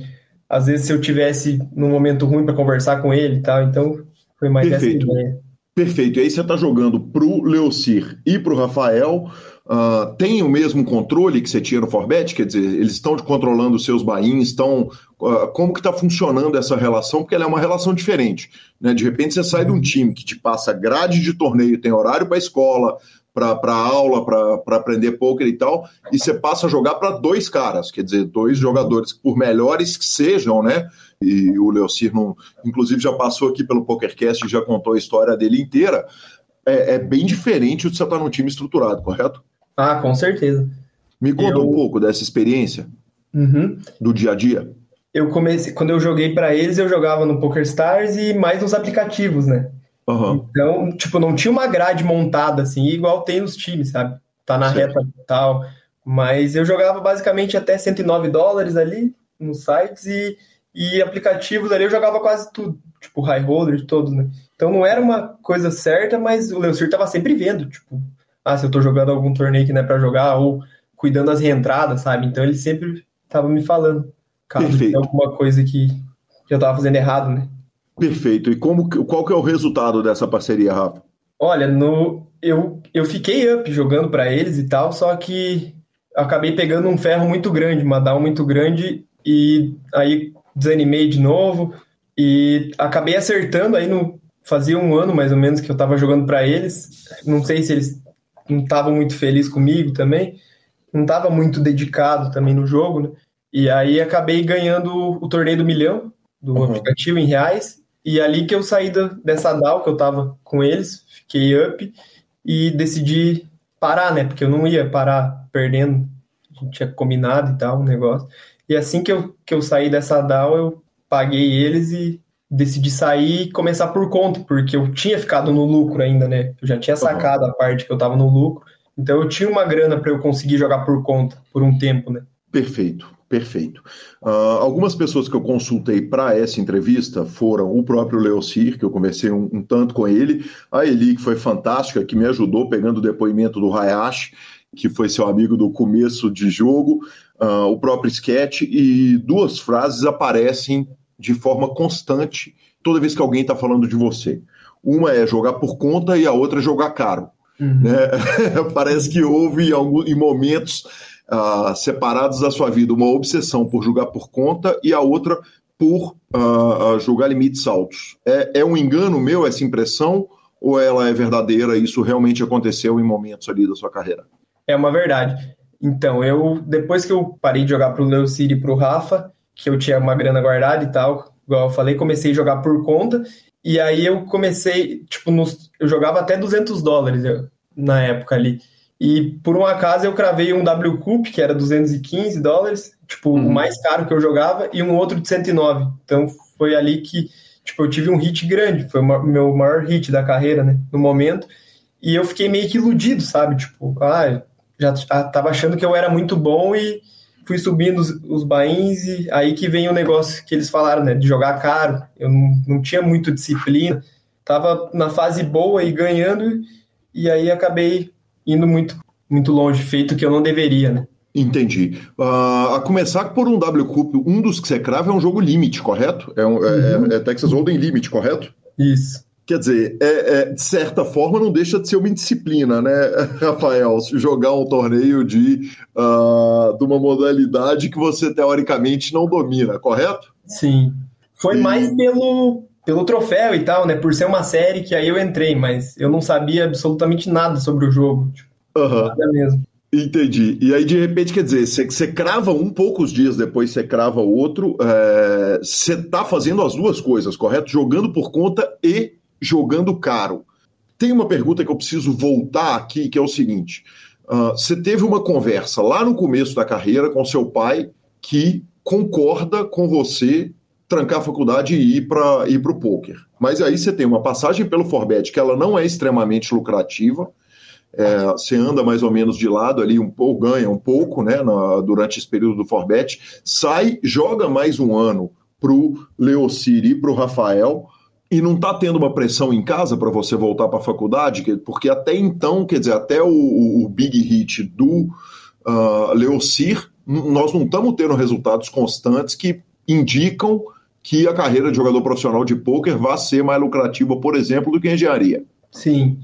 Às vezes, se eu tivesse num momento ruim para conversar com ele e tal. Então, foi mais Perfeito. essa ideia. Perfeito. E aí você está jogando para o Leocir e para o Rafael. Uh, tem o mesmo controle que você tinha no Forbet? Quer dizer, eles estão controlando os seus bains, estão. Uh, como que está funcionando essa relação? Porque ela é uma relação diferente. Né? De repente você sai de um time que te passa grade de torneio, tem horário para escola, para aula, para aprender poker e tal, e você passa a jogar para dois caras, quer dizer, dois jogadores, por melhores que sejam, né? E o Leocir, não, inclusive, já passou aqui pelo PokerCast e já contou a história dele inteira. É, é bem diferente de você estar num time estruturado, correto? Ah, com certeza. Me conta Eu... um pouco dessa experiência uhum. do dia a dia. eu comecei, quando eu joguei para eles, eu jogava no PokerStars e mais nos aplicativos, né? Uhum. Então, tipo, não tinha uma grade montada assim, igual tem nos times, sabe? Tá na certo. reta e tal. Mas eu jogava basicamente até 109 dólares ali nos sites e, e aplicativos ali eu jogava quase tudo, tipo, high holder de todos, né? Então não era uma coisa certa, mas o Leocir tava sempre vendo, tipo, ah, se eu tô jogando algum torneio que não é pra jogar, ou cuidando das reentradas, sabe? Então ele sempre tava me falando, caso Perfeito. alguma coisa que, que eu tava fazendo errado, né? Perfeito. E como, qual que é o resultado dessa parceria, Rafa? Olha, no, eu, eu fiquei up jogando para eles e tal, só que acabei pegando um ferro muito grande, uma down muito grande, e aí desanimei de novo, e acabei acertando aí no. Fazia um ano mais ou menos que eu tava jogando para eles. Não sei se eles não estavam muito felizes comigo também. Não tava muito dedicado também no jogo, né? E aí acabei ganhando o torneio do milhão do uhum. aplicativo em reais. E ali que eu saí da, dessa DAO que eu tava com eles, fiquei up e decidi parar, né? Porque eu não ia parar perdendo. A gente tinha combinado e tal, um negócio. E assim que eu, que eu saí dessa DAO, eu paguei eles e decidi sair e começar por conta, porque eu tinha ficado no lucro ainda, né? Eu já tinha sacado uhum. a parte que eu tava no lucro. Então eu tinha uma grana para eu conseguir jogar por conta por um tempo, né? Perfeito, perfeito. Uh, algumas pessoas que eu consultei para essa entrevista foram o próprio Leocir, que eu conversei um, um, tanto com ele, a Eli, que foi fantástica, que me ajudou pegando o depoimento do Hayashi, que foi seu amigo do começo de jogo, uh, o próprio Sketch, e duas frases aparecem de forma constante toda vez que alguém está falando de você. Uma é jogar por conta e a outra é jogar caro. Uhum. Né? Parece que houve em, alguns, em momentos uh, separados da sua vida uma obsessão por jogar por conta e a outra por uh, jogar limites altos. É, é um engano meu essa impressão ou ela é verdadeira? Isso realmente aconteceu em momentos ali da sua carreira? É uma verdade. Então, eu depois que eu parei de jogar para o Leo City e para o Rafa, que eu tinha uma grana guardada e tal, igual eu falei, comecei a jogar por conta. E aí eu comecei, tipo, nos, eu jogava até 200 dólares eu, na época ali. E por um acaso eu cravei um W Cup, que era 215 dólares, tipo, uhum. o mais caro que eu jogava, e um outro de 109. Então foi ali que, tipo, eu tive um hit grande, foi o meu maior hit da carreira, né, no momento. E eu fiquei meio que iludido, sabe? Tipo, ah, já tava achando que eu era muito bom e fui subindo os, os bains e aí que vem o negócio que eles falaram, né, de jogar caro. Eu não, não tinha muito disciplina, tava na fase boa e ganhando e aí acabei indo muito muito longe, feito que eu não deveria, né? Entendi. Uh, a começar por um W Cup, um dos que você crava é um jogo limite, correto? É, um, é, uhum. é, é Texas Hold'em Limit, correto? Isso. Quer dizer, é, é, de certa forma não deixa de ser uma disciplina, né, Rafael? Jogar um torneio de, uh, de uma modalidade que você teoricamente não domina, correto? Sim. Foi e... mais pelo, pelo troféu e tal, né? Por ser uma série que aí eu entrei, mas eu não sabia absolutamente nada sobre o jogo. Tipo, uhum. Nada mesmo. Entendi. E aí, de repente, quer dizer, você, você crava um poucos dias depois, você crava o outro, é, você está fazendo as duas coisas, correto? Jogando por conta e jogando caro. Tem uma pergunta que eu preciso voltar aqui, que é o seguinte: uh, você teve uma conversa lá no começo da carreira com seu pai que concorda com você trancar a faculdade e ir para ir o poker. Mas aí você tem uma passagem pelo Forbet que ela não é extremamente lucrativa. É, você anda mais ou menos de lado ali, um pouco, ganha um pouco, né, na, durante esse período do Forbet, sai, joga mais um ano para o Leocir e para o Rafael, e não está tendo uma pressão em casa para você voltar para a faculdade, porque até então, quer dizer, até o, o big hit do uh, Leocir, nós não estamos tendo resultados constantes que indicam que a carreira de jogador profissional de pôquer vai ser mais lucrativa, por exemplo, do que engenharia. Sim.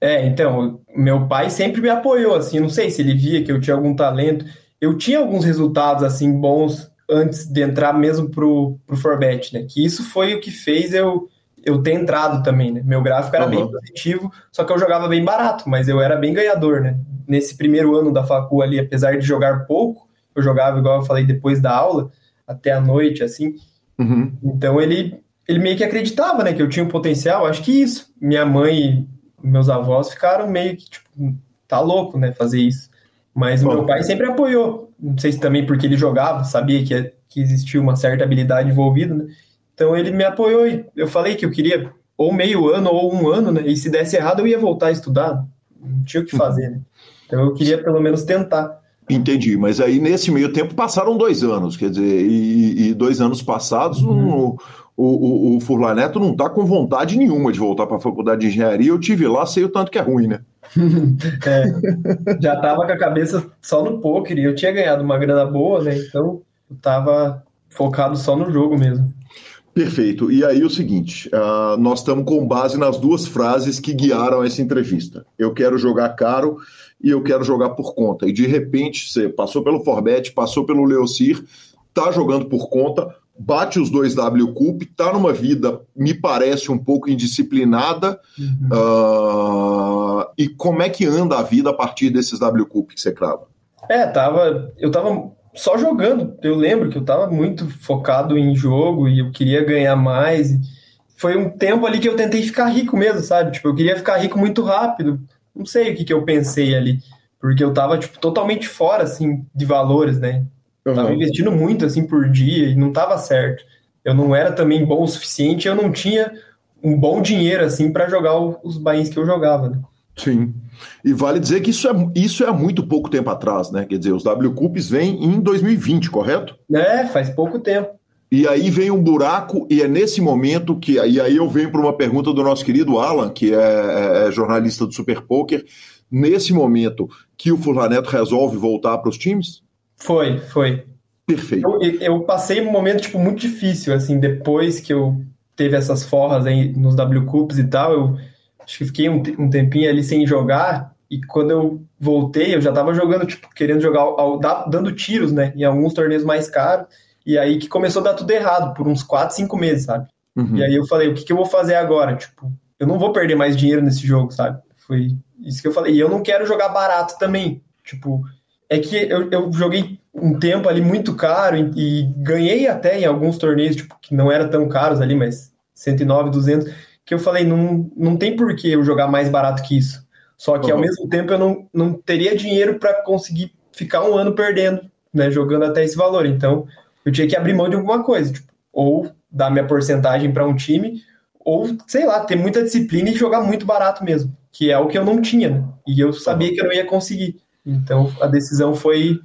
É, então, meu pai sempre me apoiou, assim, não sei se ele via que eu tinha algum talento. Eu tinha alguns resultados, assim, bons antes de entrar mesmo pro, pro Forbet, né? Que isso foi o que fez eu eu ter entrado também, né? Meu gráfico era uhum. bem positivo, só que eu jogava bem barato, mas eu era bem ganhador, né? Nesse primeiro ano da facu ali, apesar de jogar pouco, eu jogava, igual eu falei, depois da aula, até a noite, assim. Uhum. Então ele, ele meio que acreditava, né, que eu tinha um potencial. Acho que isso. Minha mãe e meus avós ficaram meio que, tipo, tá louco, né, fazer isso. Mas o meu pai sempre apoiou. Não sei se também porque ele jogava, sabia que que existia uma certa habilidade envolvida, né? Então ele me apoiou e eu falei que eu queria ou meio ano ou um ano, né? E se desse errado eu ia voltar a estudar, não tinha o que fazer, né? Então eu queria pelo menos tentar. Entendi, mas aí nesse meio tempo passaram dois anos, quer dizer, e, e dois anos passados uhum. o, o, o Furlan Neto não está com vontade nenhuma de voltar para a faculdade de engenharia. Eu tive lá, sei o tanto que é ruim, né? é, já estava com a cabeça só no poker e eu tinha ganhado uma grana boa, né? Então eu estava focado só no jogo mesmo. Perfeito. E aí o seguinte, uh, nós estamos com base nas duas frases que guiaram essa entrevista. Eu quero jogar caro e eu quero jogar por conta. E de repente você passou pelo Forbet, passou pelo Leocir, tá jogando por conta, bate os dois W Cup, tá numa vida, me parece, um pouco indisciplinada. Uhum. Uh, e como é que anda a vida a partir desses W Cup que você crava? É, tava. Eu tava só jogando. Eu lembro que eu tava muito focado em jogo e eu queria ganhar mais. Foi um tempo ali que eu tentei ficar rico mesmo, sabe? Tipo, eu queria ficar rico muito rápido. Não sei o que, que eu pensei ali. Porque eu tava, tipo, totalmente fora, assim, de valores, né? Uhum. Tava investindo muito assim por dia e não tava certo. Eu não era também bom o suficiente, eu não tinha um bom dinheiro assim para jogar os bains que eu jogava, né? Sim. E vale dizer que isso é, isso é muito pouco tempo atrás, né? Quer dizer, os W Cups vêm em 2020, correto? É, faz pouco tempo. E aí vem um buraco, e é nesse momento que. E aí eu venho para uma pergunta do nosso querido Alan, que é, é, é jornalista do Super Poker. Nesse momento que o Furlaneto resolve voltar para os times? Foi, foi. Perfeito. Eu, eu, passei um momento tipo, muito difícil, assim, depois que eu teve essas forras aí nos W Cups e tal, eu acho que fiquei um, um tempinho ali sem jogar, e quando eu voltei, eu já tava jogando, tipo, querendo jogar, ao, dando tiros, né, em alguns torneios mais caros, e aí que começou a dar tudo errado, por uns 4, 5 meses, sabe? Uhum. E aí eu falei, o que, que eu vou fazer agora? Tipo, eu não vou perder mais dinheiro nesse jogo, sabe? Foi isso que eu falei. E eu não quero jogar barato também. Tipo, é que eu, eu joguei um tempo ali muito caro e, e, ganhei até em alguns torneios, tipo, que não eram tão caros ali, mas 109, 200, que eu falei, não, não tem por que eu jogar mais barato que isso. Só que uhum. ao mesmo tempo eu não, não teria dinheiro para conseguir ficar um ano perdendo, né, jogando até esse valor. Então, eu tinha que abrir mão de alguma coisa, tipo, ou dar minha porcentagem para um time, ou, sei lá, ter muita disciplina e jogar muito barato mesmo, que é o que eu não tinha, né? E eu sabia que eu não ia conseguir. Então a decisão foi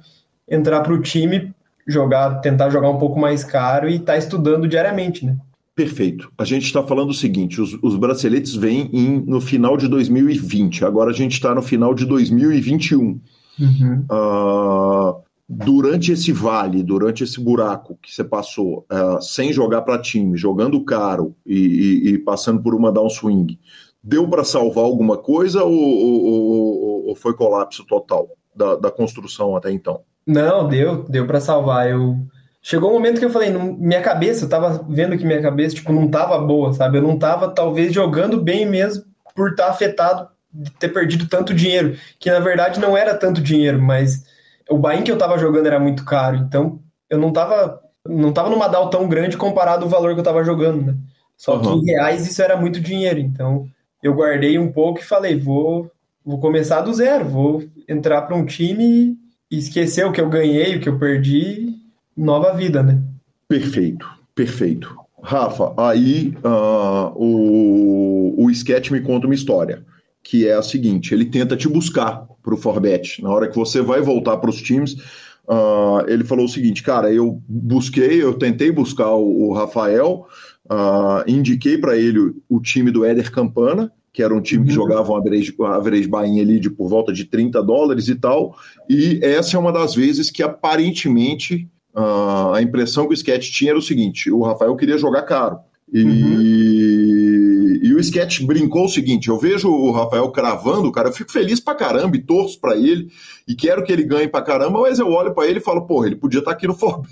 entrar para o time, jogar, tentar jogar um pouco mais caro e estar tá estudando diariamente, né? Perfeito. A gente está falando o seguinte: os, os braceletes vêm em, no final de 2020, agora a gente está no final de 2021. Uhum. Uh, durante esse vale, durante esse buraco que você passou, uh, sem jogar para time, jogando caro e, e, e, passando por uma downswing, deu para salvar alguma coisa ou, ou, ou, foi colapso total da, da construção até então? Não, deu, deu para salvar. Eu chegou um momento que eu falei, minha cabeça, eu tava vendo que minha cabeça tipo não tava boa, sabe? Eu não tava talvez jogando bem mesmo por estar tá afetado de ter perdido tanto dinheiro, que na verdade não era tanto dinheiro, mas o buy que eu tava jogando era muito caro, então eu não tava não tava numa DAO tão grande comparado ao valor que eu tava jogando, né? Só uhum. que em reais isso era muito dinheiro, então eu guardei um pouco e falei, vou, vou começar do zero, vou entrar para um time e esquecer o que eu ganhei, o que eu perdi, nova vida, né? Perfeito, perfeito. Rafa, aí uh, o, o Sketch me conta uma história, que é a seguinte: ele tenta te buscar para o Forbet. Na hora que você vai voltar para os times, uh, ele falou o seguinte: cara, eu busquei, eu tentei buscar o, o Rafael, Uh, indiquei para ele o time do Éder Campana, que era um time uhum. que jogava um average, average buy ali de por volta de 30 dólares e tal. E essa é uma das vezes que aparentemente uh, a impressão que o Sketch tinha era o seguinte: o Rafael queria jogar caro. E, uhum. e o Sketch brincou o seguinte: eu vejo o Rafael cravando, cara, eu fico feliz pra caramba e torço pra ele e quero que ele ganhe pra caramba, mas eu olho para ele e falo, porra, ele podia estar tá aqui no Forbet,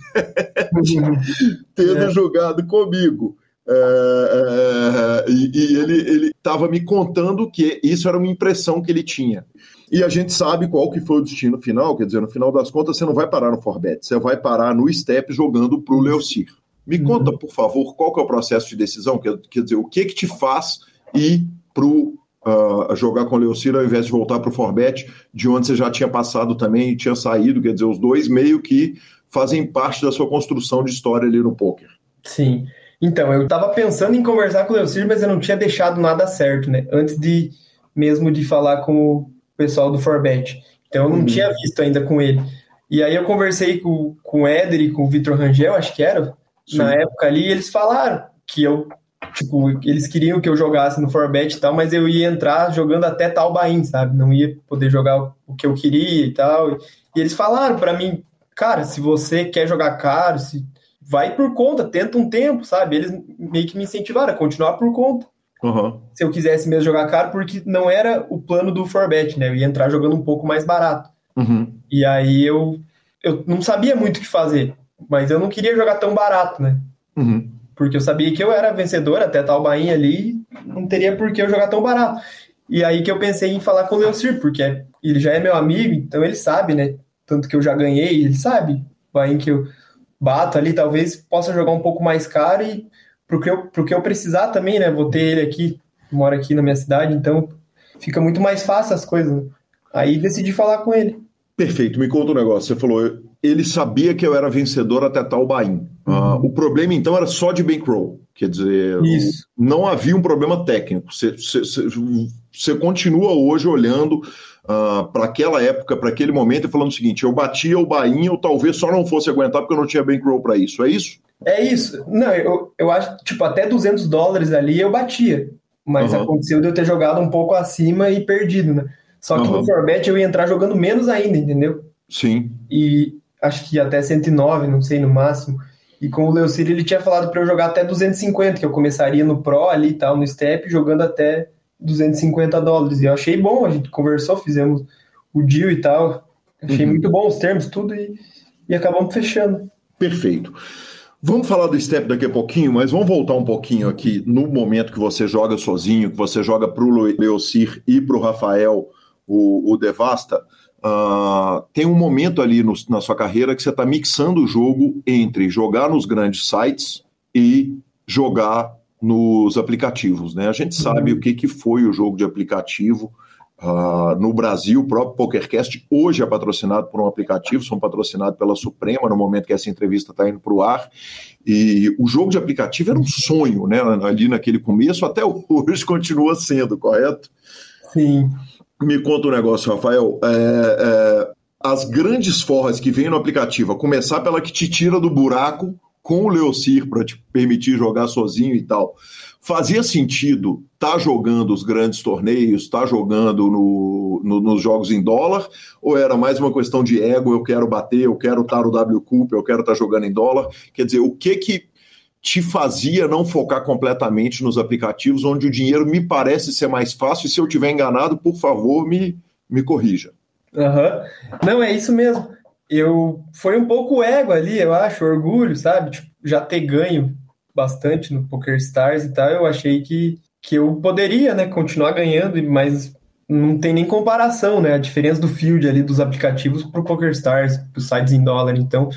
uhum. tendo é. jogado comigo. É, é, e, e, ele estava me contando que isso era uma impressão que ele tinha. E a gente sabe qual que foi o destino final, quer dizer, no final das contas, você não vai parar no Forbet, você vai parar no Step jogando para o Leocir. Me uhum. conta, por favor, qual que é o processo de decisão, quer, quer dizer, o que que te faz ir para uh, jogar com o Leocir ao invés de voltar para o Forbet, de onde você já tinha passado também e tinha saído, quer dizer, os dois meio que fazem parte da sua construção de história ali no poker. Sim. Então, eu estava pensando em conversar com o Leocir, mas eu não tinha deixado nada certo, né? Antes de mesmo de falar com o pessoal do Forbet. Então, eu não uhum. tinha visto ainda com ele. E aí eu conversei com, com o Éder e com o Vitor Rangel, acho que era, Sim. na época ali, e eles falaram que eu, tipo, eles queriam que eu jogasse no Forbet e tal, mas eu ia entrar jogando até tal Bahia, sabe? Não ia poder jogar o que eu queria e tal. E eles falaram para mim, cara, se você quer jogar caro, se vai por conta, tenta um tempo, sabe? Eles meio que me incentivaram a continuar por conta. Uhum. Se eu quisesse mesmo jogar caro, porque não era o plano do Forbet, né? Eu ia entrar jogando um pouco mais barato. Uhum. E aí eu, eu não sabia muito o que fazer, mas eu não queria jogar tão barato, né? Uhum. Porque eu sabia que eu era vencedor até tal bainha ali, não teria por que eu jogar tão barato. E aí que eu pensei em falar com o Leocir, porque ele já é meu amigo, então ele sabe, né? Tanto que eu já ganhei, ele sabe. Bainha que eu bato ali, talvez possa jogar um pouco mais caro e pro que eu, pro que eu precisar também, né? Vou ter ele aqui, mora aqui na minha cidade, então fica muito mais fácil as coisas. Né? Aí decidi falar com ele. Perfeito, me conta um negócio. Você falou, ele sabia que eu era vencedor até tal Bahia. O problema então era só de bankroll. Quer dizer, Isso. não havia um problema técnico. Você, você, você continua hoje olhando uh, para aquela época, para aquele momento, e falando o seguinte: eu batia o Bahia, eu talvez só não fosse aguentar porque eu não tinha bankroll para isso. É isso? É isso. Não, eu, eu acho tipo, até 200 dólares ali eu batia. Mas uhum. aconteceu de eu ter jogado um pouco acima e perdido, né? Só que uhum. no Forbet eu ia entrar jogando menos ainda, entendeu? Sim. E acho que até 109, não sei, no máximo. E com o Leocir ele tinha falado para eu jogar até 250, que eu começaria no Pro ali e tal, no Step, jogando até 250 dólares. E eu achei bom, a gente conversou, fizemos o deal e tal. Achei uhum. muito bom os termos, tudo, e, e acabamos fechando. Perfeito. Vamos falar do step daqui a pouquinho, mas vamos voltar um pouquinho aqui no momento que você joga sozinho, que você joga para o Leocir e para o Rafael, o, Devasta. Uh, tem um momento ali no, na sua carreira que você está mixando o jogo entre jogar nos grandes sites e jogar nos aplicativos. Né? A gente sabe uhum. o que, que foi o jogo de aplicativo Uh, no Brasil, o próprio PokerCast hoje é patrocinado por um aplicativo, são patrocinados pela Suprema no momento que essa entrevista está indo para o ar. E o jogo de aplicativo era um sonho, né? Ali naquele começo, até hoje continua sendo, correto? Sim. Me conta um negócio, Rafael. É, é, as grandes forras que vêm no aplicativo, a começar pela que te tira do buraco com o Leocir para te permitir jogar sozinho e tal. Fazia sentido estar tá jogando os grandes torneios, estar tá jogando no, no, nos jogos em dólar, ou era mais uma questão de ego, eu quero bater, eu quero estar no W Cup, eu quero estar tá jogando em dólar? Quer dizer, o que que te fazia não focar completamente nos aplicativos, onde o dinheiro me parece ser mais fácil, e se eu tiver enganado, por favor, me, me corrija. Uhum. Não, é isso mesmo. Eu foi um pouco ego ali, eu acho, orgulho, sabe? Tipo, já ter ganho bastante no Poker Stars e tal, eu achei que, que eu poderia, né, continuar ganhando, mas não tem nem comparação, né, a diferença do field ali dos aplicativos pro Poker Stars, os sites em dólar, então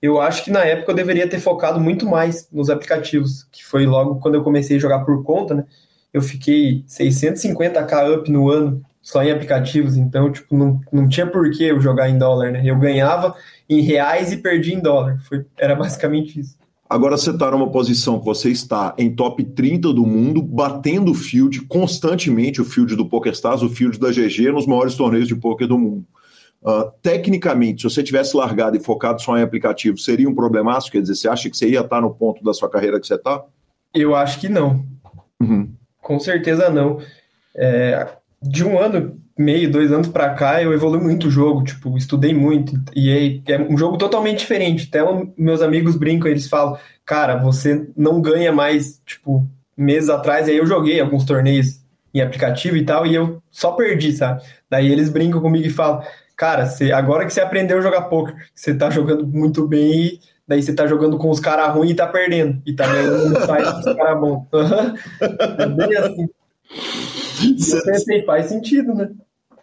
eu acho que na época eu deveria ter focado muito mais nos aplicativos, que foi logo quando eu comecei a jogar por conta, né, eu fiquei 650k up no ano só em aplicativos, então, tipo, não, não tinha por que eu jogar em dólar, né, eu ganhava em reais e perdi em dólar, foi, era basicamente isso. Agora você está numa posição que você está em top 30 do mundo, batendo o field constantemente, o field do PokerStars, o field da GG, nos maiores torneios de poker do mundo. Uh, tecnicamente, se você tivesse largado e focado só em aplicativo, seria um problemaço? Quer dizer, você acha que você ia estar no ponto da sua carreira que você está? Eu acho que não. Uhum. Com certeza não. É, de um ano meio, dois anos para cá, eu evolui muito o jogo, tipo, estudei muito, e é, é um jogo totalmente diferente. Até meus amigos brincam, eles falam, cara, você não ganha mais, tipo, meses atrás, aí eu joguei alguns torneios em aplicativo e tal, e eu só perdi, sabe? Daí eles brincam comigo e falam, cara, você, agora que você aprendeu a jogar poker, você tá jogando muito bem, daí você tá jogando com os caras ruins e tá perdendo, e tá ganhando no site com os caras bons. é bem assim. Eu pensei, faz sentido, né?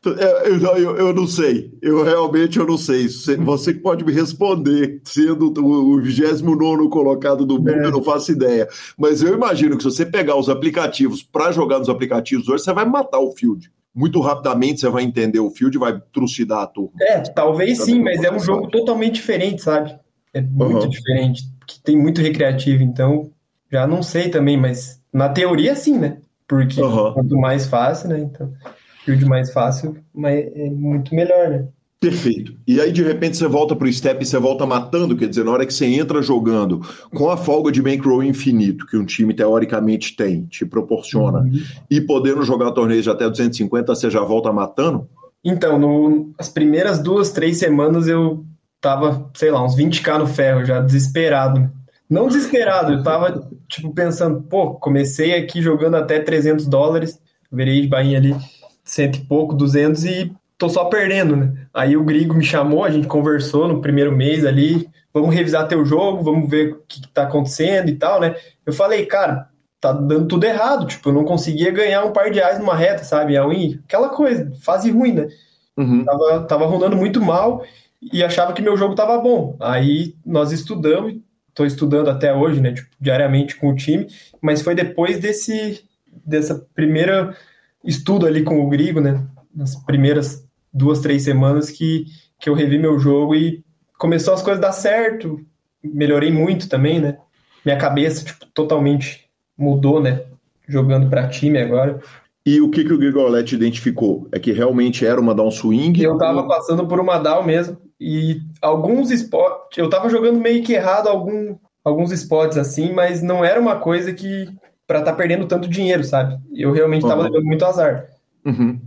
É, eu, eu, eu, não sei, eu realmente eu não sei. Você pode me responder, sendo o 29 colocado do mundo, é. eu não faço ideia. Mas eu imagino que se você pegar os aplicativos para jogar nos aplicativos hoje, você vai matar o field. Muito rapidamente você vai entender o field e vai trucidar a turma. É, talvez sim, mas é um jogo totalmente diferente, sabe? é muito uhum. diferente, que tem muito recreativo, então já não sei também, mas na teoria sim, né? Porque uhum. quanto mais fácil, né? Então, field mais fácil, mas é muito melhor, né? Perfeito. E aí, de repente, você volta para o step e você volta matando, quer dizer, na hora que você entra jogando com a folga de bankroll infinito, que um time teoricamente tem, te proporciona, uhum. e podendo jogar torneios de até 250, você já volta matando? Então, no, as primeiras duas, três semanas eu tava, sei lá, uns 20k no ferro, já desesperado. Não desesperado, eu tava, tipo, pensando, pô, comecei aqui jogando até 300 dólares, virei de bainha ali, cento e pouco, 200 e tô só perdendo, né? Aí o Grigo me chamou, a gente conversou no primeiro mês ali, vamos revisar teu jogo, vamos ver o que, que tá acontecendo e tal, né? Eu falei, cara, tá dando tudo errado, tipo, eu não conseguia ganhar um par de reais numa reta, sabe? A win, aquela coisa, fase ruim, né? Uhum. Tava, tava rodando muito mal e achava que meu jogo tava bom. Aí nós estudamos, tô estudando até hoje, né? Tipo, diariamente com o time, mas foi depois desse dessa primeira estudo ali com o Grigo, né? Nas primeiras duas, três semanas que, que eu revi meu jogo e começou as coisas a dar certo, melhorei muito também, né? Minha cabeça, tipo, totalmente mudou, né? Jogando para time agora. E o que, que o Grigoletti identificou? É que realmente era uma down swing? Eu tava passando por uma down mesmo. E alguns spots. Eu tava jogando meio que errado algum, alguns spots assim, mas não era uma coisa que. para estar tá perdendo tanto dinheiro, sabe? Eu realmente tava uhum. levando muito azar. Uhum.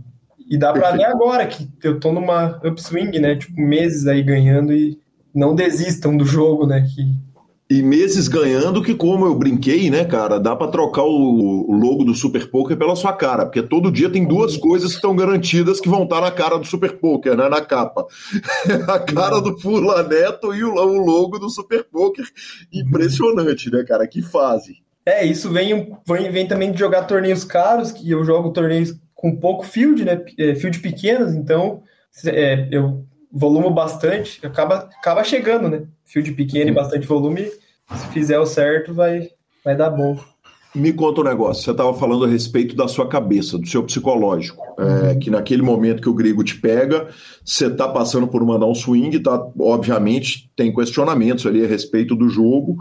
E dá para ver agora que eu tô numa upswing, né? Tipo, meses aí ganhando e não desistam do jogo, né? Que... E meses ganhando que, como eu brinquei, né, cara, dá para trocar o, logo do Super Poker pela sua cara, porque todo dia tem duas coisas que estão garantidas que vão estar na cara do Super Poker, né, na capa. a cara do Fula Neto e o, o logo do Super Poker. Impressionante, né, cara? Que fase. É, isso vem, vem, vem também de jogar torneios caros, que eu jogo torneios com pouco field, né? É, field pequenos, então é, eu volumo bastante, acaba, acaba chegando, né? Field pequeno e bastante volume, se fizer o certo, vai, vai dar bom. Me conta um negócio, você estava falando a respeito da sua cabeça, do seu psicológico, é, que naquele momento que o Grigo te pega, você está passando por uma down swing, tá, obviamente tem questionamentos ali a respeito do jogo,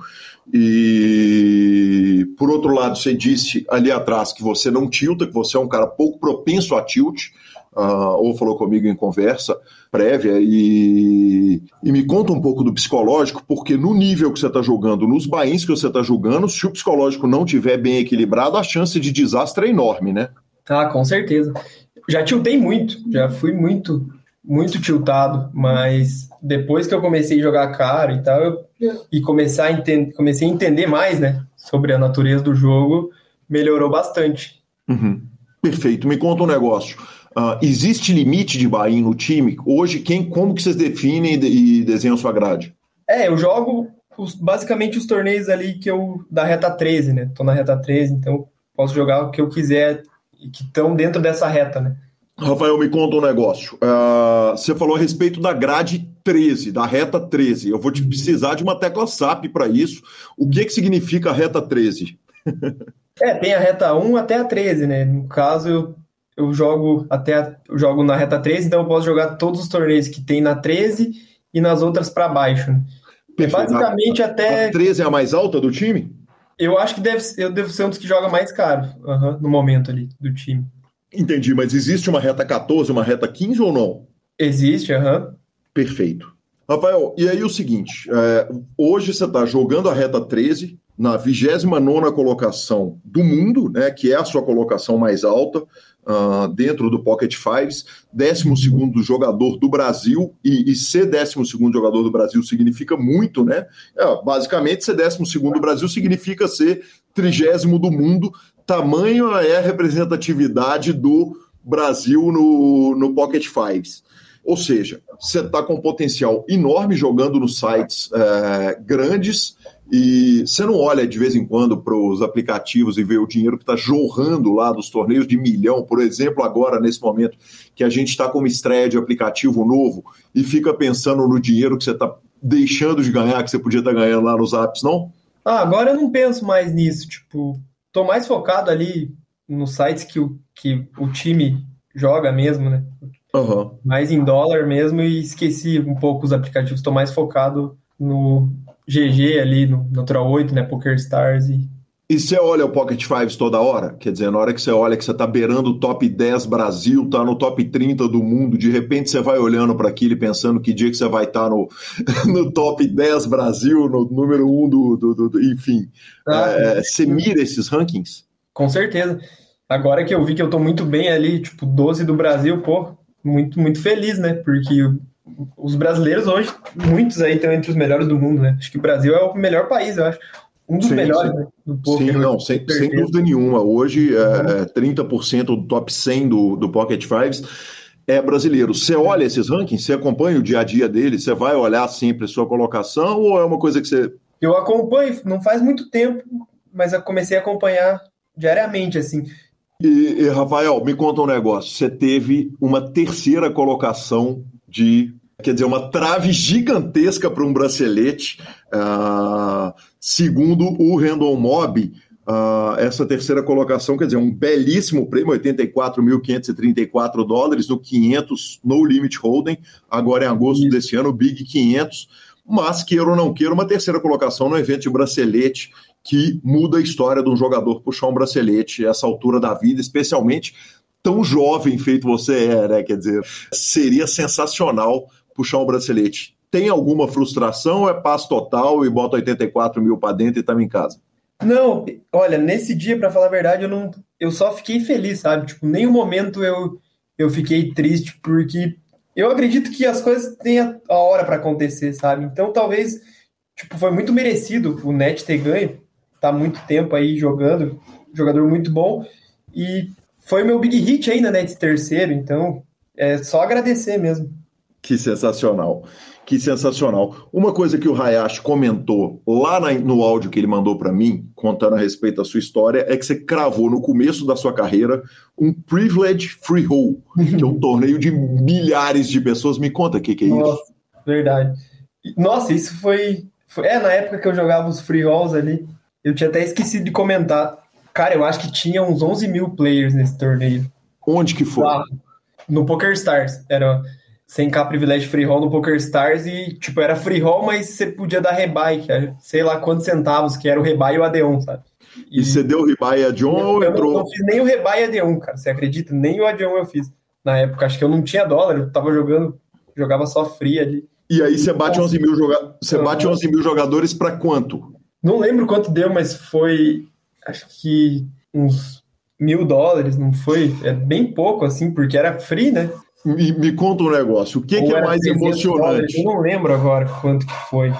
e por outro lado, você disse ali atrás que você não tilta, que você é um cara pouco propenso a tilt, uh, ou falou comigo em conversa prévia, e, e me conta um pouco do psicológico, porque no nível que você está jogando, nos bains que você está jogando, se o psicológico não tiver bem equilibrado, a chance de desastre é enorme, né? Ah, com certeza. Já tiltei muito, já fui muito, muito tiltado, mas depois que eu comecei a jogar caro e tal, eu, e começar a entender, comecei a entender mais, né, sobre a natureza do jogo, melhorou bastante. Uhum. Perfeito. Me conta um negócio. Uh, existe limite de buy no time? Hoje, quem, como que vocês definem e desenham sua grade? É, eu jogo os, basicamente os torneios ali que eu da reta 13, né? Tô na reta 13, então posso jogar o que eu quiser e que estão dentro dessa reta, né? Rafael, me conta um negócio. Uh, você falou a respeito da grade 13, da reta 13. Eu vou te precisar de uma tecla SAP para isso. O que, que significa a reta 13? é, tem a reta 1 até a 13, né? No caso, eu eu jogo até eu jogo na reta 13, então eu posso jogar todos os torneios que tem na 13 e nas outras para baixo. É basicamente a, até. A 13 é a mais alta do time? Eu acho que deve, eu devo ser um dos que joga mais caro uhum, no momento ali do time. Entendi, mas existe uma reta 14, uma reta 15 ou não? Existe, aham. Uhum. Perfeito. Rafael, e aí o seguinte: é, hoje você está jogando a reta 13, na 29 colocação do mundo, né, que é a sua colocação mais alta uh, dentro do Pocket Fives, 12 jogador do Brasil, e, e ser 12 jogador do Brasil significa muito, né? É, basicamente, ser 12 do Brasil significa ser trigésimo do mundo, tamanho é a representatividade do Brasil no, no Pocket Fives. Ou seja, você está com um potencial enorme jogando nos sites é, grandes e você não olha de vez em quando para os aplicativos e vê o dinheiro que está jorrando lá dos torneios de milhão, por exemplo, agora nesse momento que a gente está com uma estreia de aplicativo novo e fica pensando no dinheiro que você está deixando de ganhar, que você podia estar tá ganhando lá nos apps, não? Ah, agora eu não penso mais nisso. Tipo, tô mais focado ali nos sites que o, que o time joga mesmo, né? Uhum. Mais em dólar mesmo e esqueci um pouco os aplicativos. Estou mais focado no GG ali, no Natural 8, né? Poker Stars e e você olha o Pocket Fives toda hora? Quer dizer, na hora que você olha que você está beirando o top 10 Brasil, tá no top 30 do mundo, de repente você vai olhando para aquilo e pensando que dia que você vai estar tá no, no top 10 Brasil, no número 1 do. do, do, do enfim. Ah, é, você mira esses rankings? Com certeza. Agora que eu vi que eu tô muito bem ali, tipo, 12 do Brasil, pô, muito, muito feliz, né? Porque os brasileiros hoje, muitos aí estão entre os melhores do mundo, né? Acho que o Brasil é o melhor país, eu acho um dos sim, melhores sim. Né, do poker. Sim, não, sem, sem, dúvida nenhuma. Hoje, é, 30% é, do top 100 do, do Pocket Fives é brasileiro. Você olha esses rankings, você acompanha o dia a dia dele, você vai olhar sempre a sua colocação ou é uma coisa que você. Eu acompanho, não faz muito tempo, mas eu comecei a acompanhar diariamente, assim. E, e Rafael, me conta um negócio. Você teve uma terceira colocação de quer dizer, uma trave gigantesca para um bracelete. Uh, segundo o Random Mob, uh, essa terceira colocação, quer dizer, um belíssimo prêmio, 84.534 dólares no 500 No Limit Holding, agora em agosto Isso. desse ano, Big 500. Mas, queira ou não queira, uma terceira colocação no evento de bracelete que muda a história de um jogador puxar um bracelete a essa altura da vida, especialmente tão jovem feito você é, né? Quer dizer, seria sensacional puxar um bracelete, tem alguma frustração ou é paz total e bota 84 mil para dentro e estamos em casa? Não, olha, nesse dia, para falar a verdade, eu não, eu só fiquei feliz, sabe? Tipo, nenhum momento eu, eu fiquei triste, porque eu acredito que as coisas têm a, a hora para acontecer, sabe? Então, talvez, tipo, foi muito merecido o Net ter ganho, tá muito tempo aí jogando, jogador muito bom, e foi meu big hit ainda, né, de terceiro, então é só agradecer mesmo. Que sensacional. Que sensacional. Uma coisa que o Hayashi comentou lá na, no áudio que ele mandou para mim, contando a respeito da sua história, é que você cravou no começo da sua carreira um Privilege Free Roll, que é um torneio de milhares de pessoas. Me conta o que, que é Nossa, isso. Verdade. Nossa, isso foi, foi. É, na época que eu jogava os free rolls ali, eu tinha até esquecido de comentar. Cara, eu acho que tinha uns 11 mil players nesse torneio. Onde que foi? Lá, no Poker Stars. Era sem cá privilégio free roll no Poker Stars e, tipo, era free roll, mas você podia dar rebuy, era, sei lá quantos centavos, que era o rebuy e o AD1, sabe? E, e você deu o rebuy e AD1 ou eu entrou? Eu não fiz nem o rebuy e AD1, cara, você acredita? Nem o AD1 eu fiz. Na época, acho que eu não tinha dólar, eu tava jogando, jogava só free ali. E aí você bate 11 mil, joga... você bate 11 mil jogadores para quanto? Não lembro quanto deu, mas foi, acho que uns mil dólares, não foi? É bem pouco, assim, porque era free, né? Me, me conta um negócio, o que, que é mais emocionante? Eu não lembro agora quanto que foi.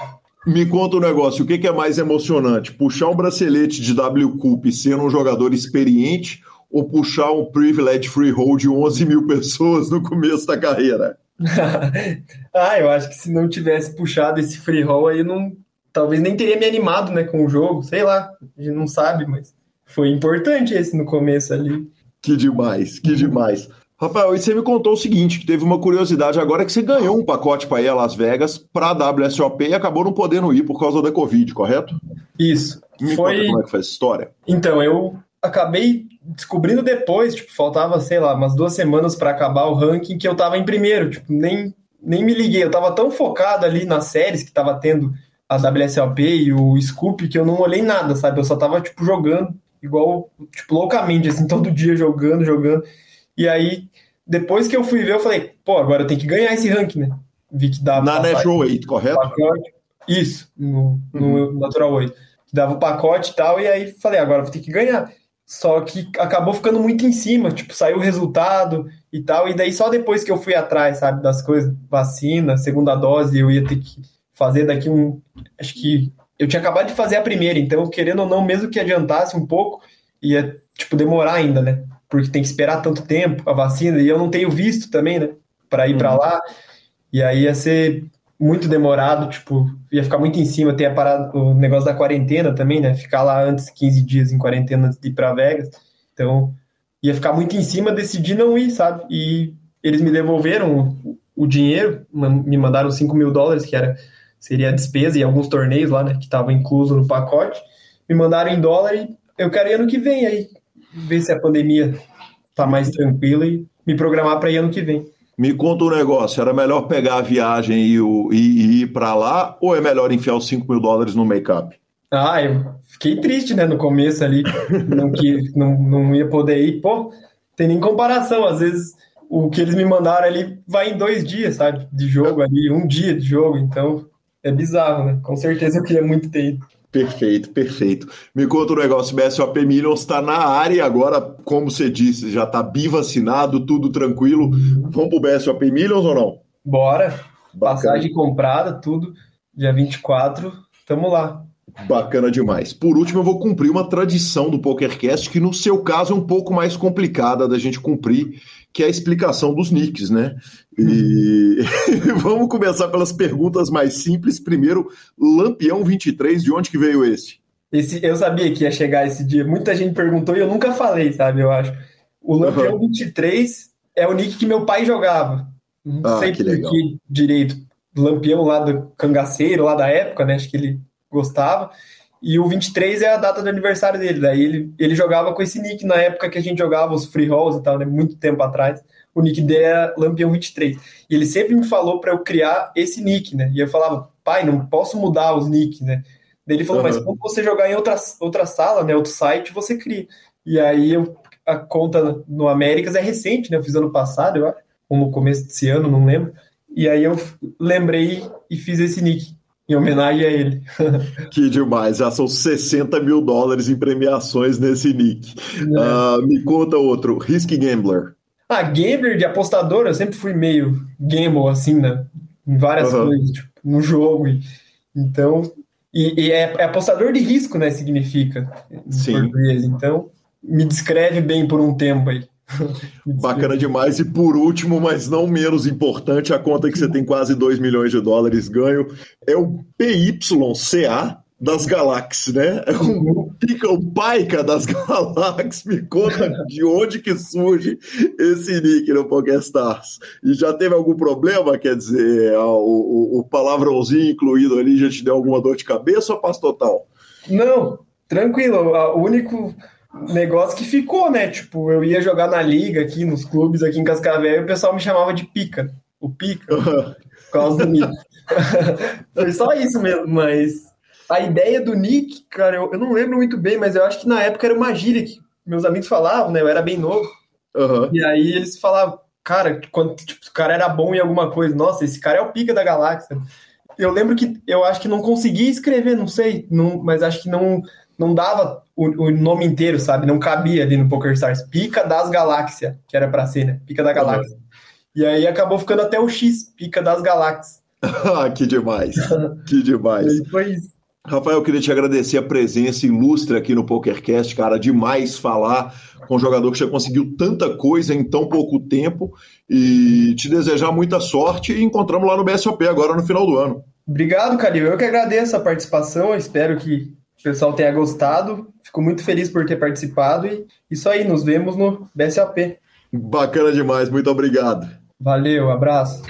Me conta um negócio, o que, que é mais emocionante? Puxar um bracelete de W Cup sendo um jogador experiente ou puxar um Privilege Freehold de 11 mil pessoas no começo da carreira? ah, eu acho que se não tivesse puxado esse freehold aí, não, talvez nem teria me animado né, com o jogo, sei lá, a gente não sabe, mas foi importante esse no começo ali. Que demais, que demais. Rafael, e você me contou o seguinte, que teve uma curiosidade agora que você ganhou um pacote para ir a Las Vegas para a WSOP e acabou não podendo ir por causa da Covid, correto? Isso. Me foi... conta como é que foi essa história. Então, eu acabei descobrindo depois, tipo, faltava, sei lá, umas duas semanas para acabar o ranking que eu tava em primeiro, tipo, nem, nem me liguei, eu tava tão focado ali nas séries que tava tendo a WSOP e o Scoop que eu não olhei nada, sabe? Eu só tava, tipo, jogando igual, tipo, loucamente, assim, todo dia jogando, jogando. E aí, depois que eu fui ver, eu falei, pô, agora eu tenho que ganhar esse ranking, né? Vi que dava. Na Natural 8, correto? Pacote, isso, no, no uhum. Natural 8. Que dava o pacote e tal, e aí falei, agora vou ter que ganhar. Só que acabou ficando muito em cima, tipo, saiu o resultado e tal, e daí só depois que eu fui atrás, sabe, das coisas, vacina, segunda dose, eu ia ter que fazer daqui um. Acho que eu tinha acabado de fazer a primeira, então, querendo ou não, mesmo que adiantasse um pouco, ia, tipo, demorar ainda, né? porque tem que esperar tanto tempo a vacina, e eu não tenho visto também, né, para ir uhum. para lá, e aí ia ser muito demorado, tipo, ia ficar muito em cima, tem a parada, o negócio da quarentena também, né, ficar lá antes, 15 dias em quarentena antes de ir para Vegas, então ia ficar muito em cima, decidi não ir, sabe, e eles me devolveram o, o dinheiro, me mandaram 5 mil dólares, que era, seria a despesa e alguns torneios lá, né, que estavam incluso no pacote, me mandaram em dólar e eu quero ir ano que vem, aí ver se a pandemia tá mais tranquila e me programar para ir ano que vem. Me conta um negócio, era melhor pegar a viagem e, e, e ir para lá ou é melhor enfiar os 5 mil dólares no make-up? Ah, eu fiquei triste, né, no começo ali, não, que, não, não ia poder ir. Pô, tem nem comparação, às vezes o que eles me mandaram ali vai em dois dias, sabe, de jogo ali, um dia de jogo, então é bizarro, né? Com certeza eu queria muito ter ido. Perfeito, perfeito. Me conta um negócio, o BSOP Millions está na área agora, como você disse, já está bivacinado, tudo tranquilo. Vamos pro BSOP Millions ou não? Bora. Bacana. Passagem comprada, tudo. Dia 24, tamo lá. Bacana demais. Por último, eu vou cumprir uma tradição do PokerCast que, no seu caso, é um pouco mais complicada da gente cumprir, que é a explicação dos nicks, né? E vamos começar pelas perguntas mais simples. Primeiro, Lampião 23, de onde que veio esse? Esse, eu sabia que ia chegar esse dia. Muita gente perguntou e eu nunca falei, sabe? Eu acho. O Lampião uhum. 23 é o nick que meu pai jogava. Não ah, sei que que direito. Lampião lá do cangaceiro, lá da época, né? Acho que ele gostava. E o 23 é a data do aniversário dele. Daí ele, ele jogava com esse nick na época que a gente jogava os free rolls e tal, né? Muito tempo atrás. O nick dele era Lampião 23. E ele sempre me falou para eu criar esse nick, né? E eu falava, pai, não posso mudar os nicks, né? Daí ele falou, uhum. mas quando você jogar em outra, outra sala, né? Outro site, você cria. E aí eu, a conta no Américas é recente, né? Eu fiz ano passado, eu acho. Ou no começo desse ano, não lembro. E aí eu lembrei e fiz esse nick em homenagem a ele. que demais, já são 60 mil dólares em premiações nesse nick. É. Uh, me conta outro, Risk Gambler. Ah, gambler de apostador, eu sempre fui meio gamble, assim, né? Em várias uhum. coisas, tipo, no jogo. E, então, e, e é, é, apostador de risco, né? Significa em Sim. português. Então, me descreve bem por um tempo aí. Bacana demais. E por último, mas não menos importante, a conta que você tem quase 2 milhões de dólares ganho é o PYCA das galáxias, né? É um pica, o paica das galáxias. Me conta de onde que surge esse nick no PokerStars. E já teve algum problema? Quer dizer, o, o, o palavrãozinho incluído ali já te deu alguma dor de cabeça ou paz total? Não, tranquilo. O único negócio que ficou, né? Tipo, eu ia jogar na liga aqui, nos clubes aqui em Cascavel, e o pessoal me chamava de pica. O pica. por causa do Nick. Foi só isso mesmo, mas a ideia do Nick, cara, eu, eu não lembro muito bem, mas eu acho que na época era uma gíria que meus amigos falavam, né? Eu era bem novo. Uhum. E aí eles falavam, cara, quando tipo, o cara era bom em alguma coisa, nossa, esse cara é o pica da galáxia. Eu lembro que eu acho que não conseguia escrever, não sei, não, mas acho que não não dava o, o, nome inteiro, sabe? Não cabia ali no PokerStars. Pica das Galáxias, que era pra ser, né? Pica da Galáxia. E aí acabou ficando até o X, Pica das Galáxias. Ah, que demais. que demais. foi isso. Rafael, eu queria te agradecer a presença ilustre aqui no PokerCast, cara, demais falar com um jogador que já conseguiu tanta coisa em tão pouco tempo e te desejar muita sorte e encontramos lá no BSOP agora no final do ano. Obrigado, Calil. Eu que agradeço a participação, eu espero que pessoal tenha gostado. Fico muito feliz por ter participado e isso aí, nos vemos no BSAP. Bacana demais, muito obrigado. Valeu, abraço.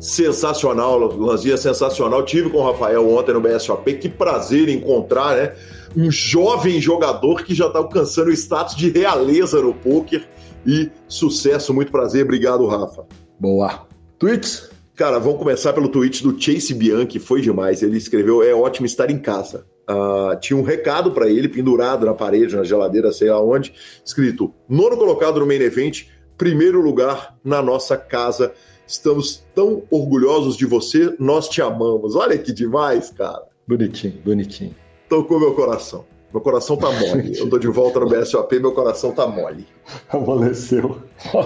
Sensacional, Lanzinha, sensacional. Tive com o Rafael ontem no BSOP. Que prazer encontrar, né? Um jovem jogador que já está alcançando o status de realeza no poker. E sucesso, muito prazer. Obrigado, Rafa. Boa. Tweets? Cara, vamos começar pelo tweet do Chase Bianchi, foi demais. Ele escreveu: É ótimo estar em casa. Uh, tinha um recado para ele pendurado na parede, na geladeira, sei lá onde, escrito: Nono colocado no main event, primeiro lugar na nossa casa. Estamos tão orgulhosos de você, nós te amamos. Olha que demais, cara. Bonitinho, bonitinho. Tocou meu coração. Meu coração tá mole. Eu tô de volta no BSOP, meu coração tá mole. Amoleceu.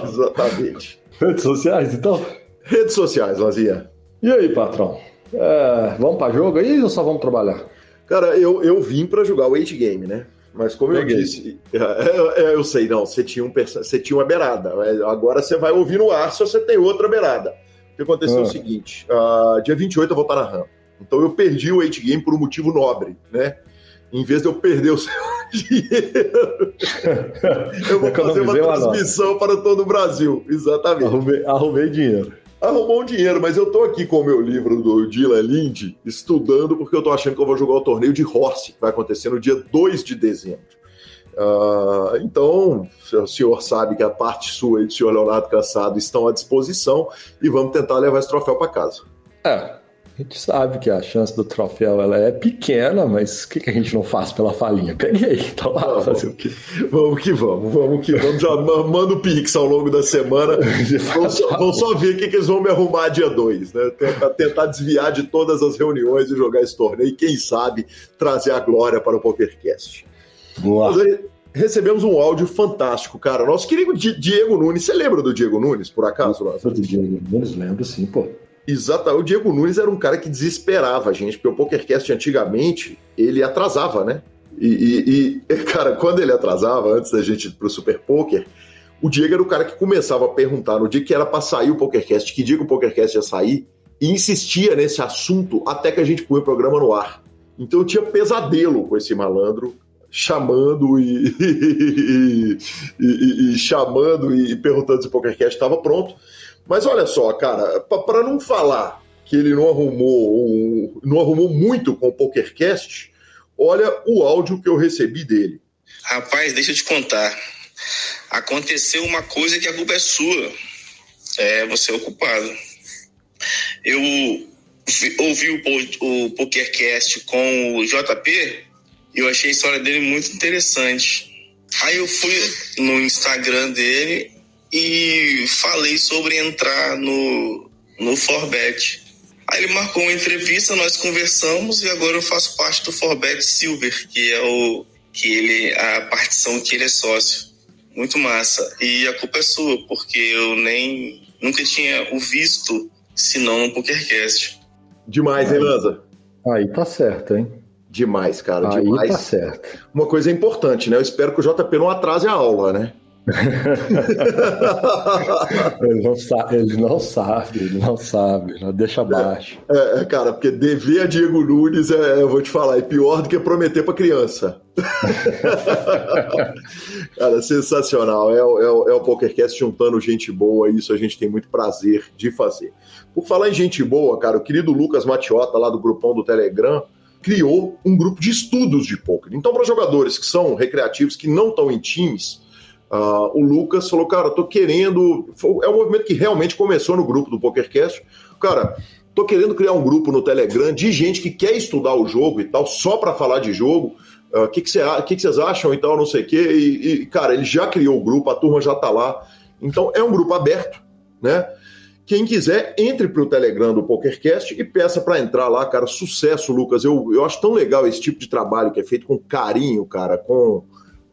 Exatamente. Redes sociais, então? Redes sociais, Lazia. E aí, patrão? É, vamos para jogo aí ou só vamos trabalhar? Cara, eu, eu vim para jogar o 8 game, né? Mas como Peguei. eu disse, é, é, é, eu sei, não, você tinha, um, você tinha uma beirada. Agora você vai ouvir no ar se você tem outra beirada. O que aconteceu ah. é o ah. seguinte: uh, dia 28 eu vou estar na RAM. Então eu perdi o 8 game por um motivo nobre, né? Em vez de eu perder o seu dinheiro, eu vou fazer uma transmissão para todo o Brasil. Exatamente. Arrumei, arrumei dinheiro arrumou um dinheiro, mas eu tô aqui com o meu livro do Dylan Lind estudando porque eu tô achando que eu vou jogar o torneio de Horse, que vai acontecer no dia 2 de dezembro. Uh, então, o senhor sabe que a parte sua e do senhor Leonardo Cassado estão à disposição e vamos tentar levar esse troféu para casa. É, a gente sabe que a chance do troféu ela é pequena, mas o que, que, a gente não faz pela falinha? Peguei, então lá, vamos, fazer o quê? Vamos que vamos, vamos que vamos. Já manda o Pix ao longo da semana. vamos, só, vamos só ver o que, que, eles vão me arrumar dia 2, né? Tentar, tentar desviar de todas as reuniões e jogar esse torneio e, quem sabe, trazer a glória para o PokerCast. Boa. Mas recebemos um áudio fantástico, cara. Nosso querido Diego Nunes. Você lembra do Diego Nunes, por acaso? Lázaro? Do Diego Nunes, lembro sim, pô. Exato. O Diego Nunes era um cara que desesperava a gente, porque o PokerCast antigamente ele atrasava, né? E, e, e, cara, quando ele atrasava, antes da gente ir pro Super Poker, o Diego era o cara que começava a perguntar no dia que era para sair o PokerCast, que dia que o PokerCast ia sair, e insistia nesse assunto até que a gente põe o programa no ar. Então eu tinha pesadelo com esse malandro, chamando e, e chamando e perguntando se o PokerCast estava pronto. Mas olha só, cara, para não falar que ele não arrumou, não arrumou muito com o PokerCast, olha o áudio que eu recebi dele. Rapaz, deixa eu te contar. Aconteceu uma coisa que a culpa é sua. É, você é o culpado. Eu ouvi o, o PokerCast com o JP e eu achei a história dele muito interessante. Aí eu fui no Instagram dele e falei sobre entrar no, no Forbet. Aí ele marcou uma entrevista, nós conversamos e agora eu faço parte do Forbet Silver, que é o que ele a partição que ele é sócio. Muito massa. E a culpa é sua, porque eu nem nunca tinha o visto senão no PokerCast. Demais, hein, Lanza? Aí tá certo, hein? Demais, cara, Aí demais. tá certo. Uma coisa importante, né? Eu espero que o JP não atrase a aula, né? ele, não sabe, ele não sabe, ele não sabe, não deixa baixo. É, é, cara, porque dever a Diego Nunes, é, eu vou te falar, é pior do que prometer para criança. cara, sensacional. É, é, é o PokerCast juntando gente boa, isso a gente tem muito prazer de fazer. Por falar em gente boa, cara, o querido Lucas Matiota, lá do grupão do Telegram, criou um grupo de estudos de poker. Então, para jogadores que são recreativos, que não estão em times, Uh, o Lucas falou, cara, tô querendo. É um movimento que realmente começou no grupo do PokerCast. Cara, tô querendo criar um grupo no Telegram de gente que quer estudar o jogo e tal, só para falar de jogo. O uh, que, que, cê, que, que vocês acham e tal, não sei o quê. E, e, cara, ele já criou o grupo, a turma já tá lá. Então é um grupo aberto, né? Quem quiser, entre para o Telegram do PokerCast e peça para entrar lá, cara. Sucesso, Lucas. Eu, eu acho tão legal esse tipo de trabalho que é feito com carinho, cara, com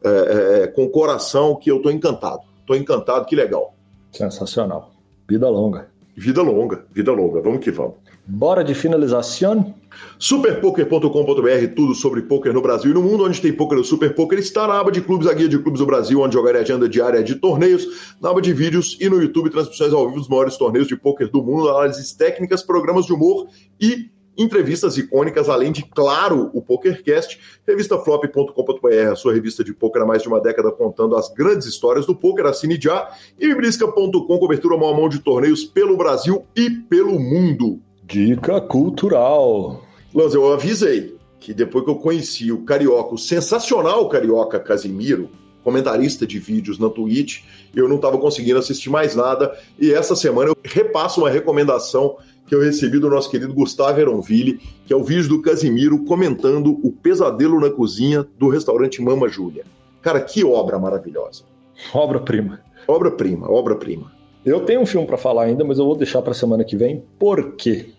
é, é, é, com coração que eu estou encantado. Estou encantado, que legal. Sensacional. Vida longa. Vida longa, vida longa. Vamos que vamos. Bora de finalização? Superpoker.com.br, tudo sobre poker no Brasil e no mundo. Onde tem poker, o Super Poker está na aba de clubes, a guia de clubes do Brasil, onde jogar a agenda diária de torneios, na aba de vídeos e no YouTube, transmissões ao vivo dos maiores torneios de poker do mundo, análises técnicas, programas de humor e entrevistas icônicas, além de, claro, o PokerCast, revistaflop.com.br, a sua revista de poker há mais de uma década contando as grandes histórias do poker, assine já, e bibrisca.com, cobertura mão a mão de torneios pelo Brasil e pelo mundo. Dica cultural. Lanz, eu avisei que depois que eu conheci o carioca, o sensacional carioca Casimiro, comentarista de vídeos na Twitch, eu não estava conseguindo assistir mais nada, e essa semana eu repasso uma recomendação que eu recebi do nosso querido Gustavo Eronville, que é o vídeo do Casimiro comentando o pesadelo na cozinha do restaurante Mama Júlia. Cara, que obra maravilhosa. Obra-prima. Obra-prima, obra-prima. Eu tenho um filme para falar ainda, mas eu vou deixar para semana que vem. Por quê?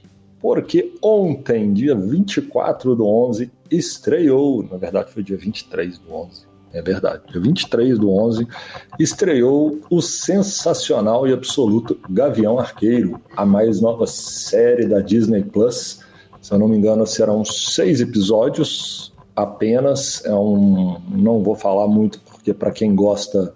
Porque ontem, dia 24 do 11, estreou, na verdade foi dia 23 do 11, é verdade. Dia 23 do 11, estreou o sensacional e absoluto Gavião Arqueiro, a mais nova série da Disney Plus. Se eu não me engano, serão seis episódios apenas. É um, não vou falar muito porque para quem gosta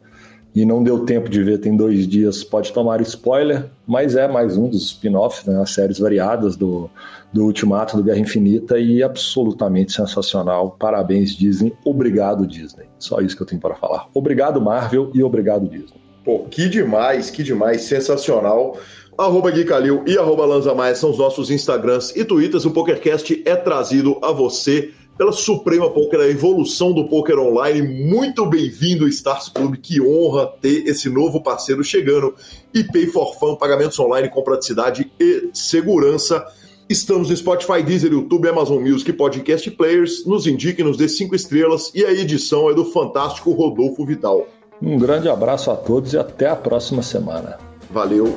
e não deu tempo de ver, tem dois dias, pode tomar spoiler, mas é mais um dos spin-offs, né, as séries variadas do, do Ultimato, do Guerra Infinita, e absolutamente sensacional. Parabéns, Disney. Obrigado, Disney. Só isso que eu tenho para falar. Obrigado, Marvel, e obrigado, Disney. Pô, que demais, que demais, sensacional. Arroba Gui Calil e arroba Lanza Maia são os nossos Instagrams e Twitters. O PokerCast é trazido a você pela Suprema Poker, a evolução do poker online. Muito bem-vindo, Stars Club. Que honra ter esse novo parceiro chegando. E Pay for Fun, pagamentos online com praticidade e segurança. Estamos no Spotify, Deezer, YouTube, Amazon Music, Podcast Players. Nos indique, nos dê cinco estrelas. E a edição é do fantástico Rodolfo Vidal. Um grande abraço a todos e até a próxima semana. Valeu.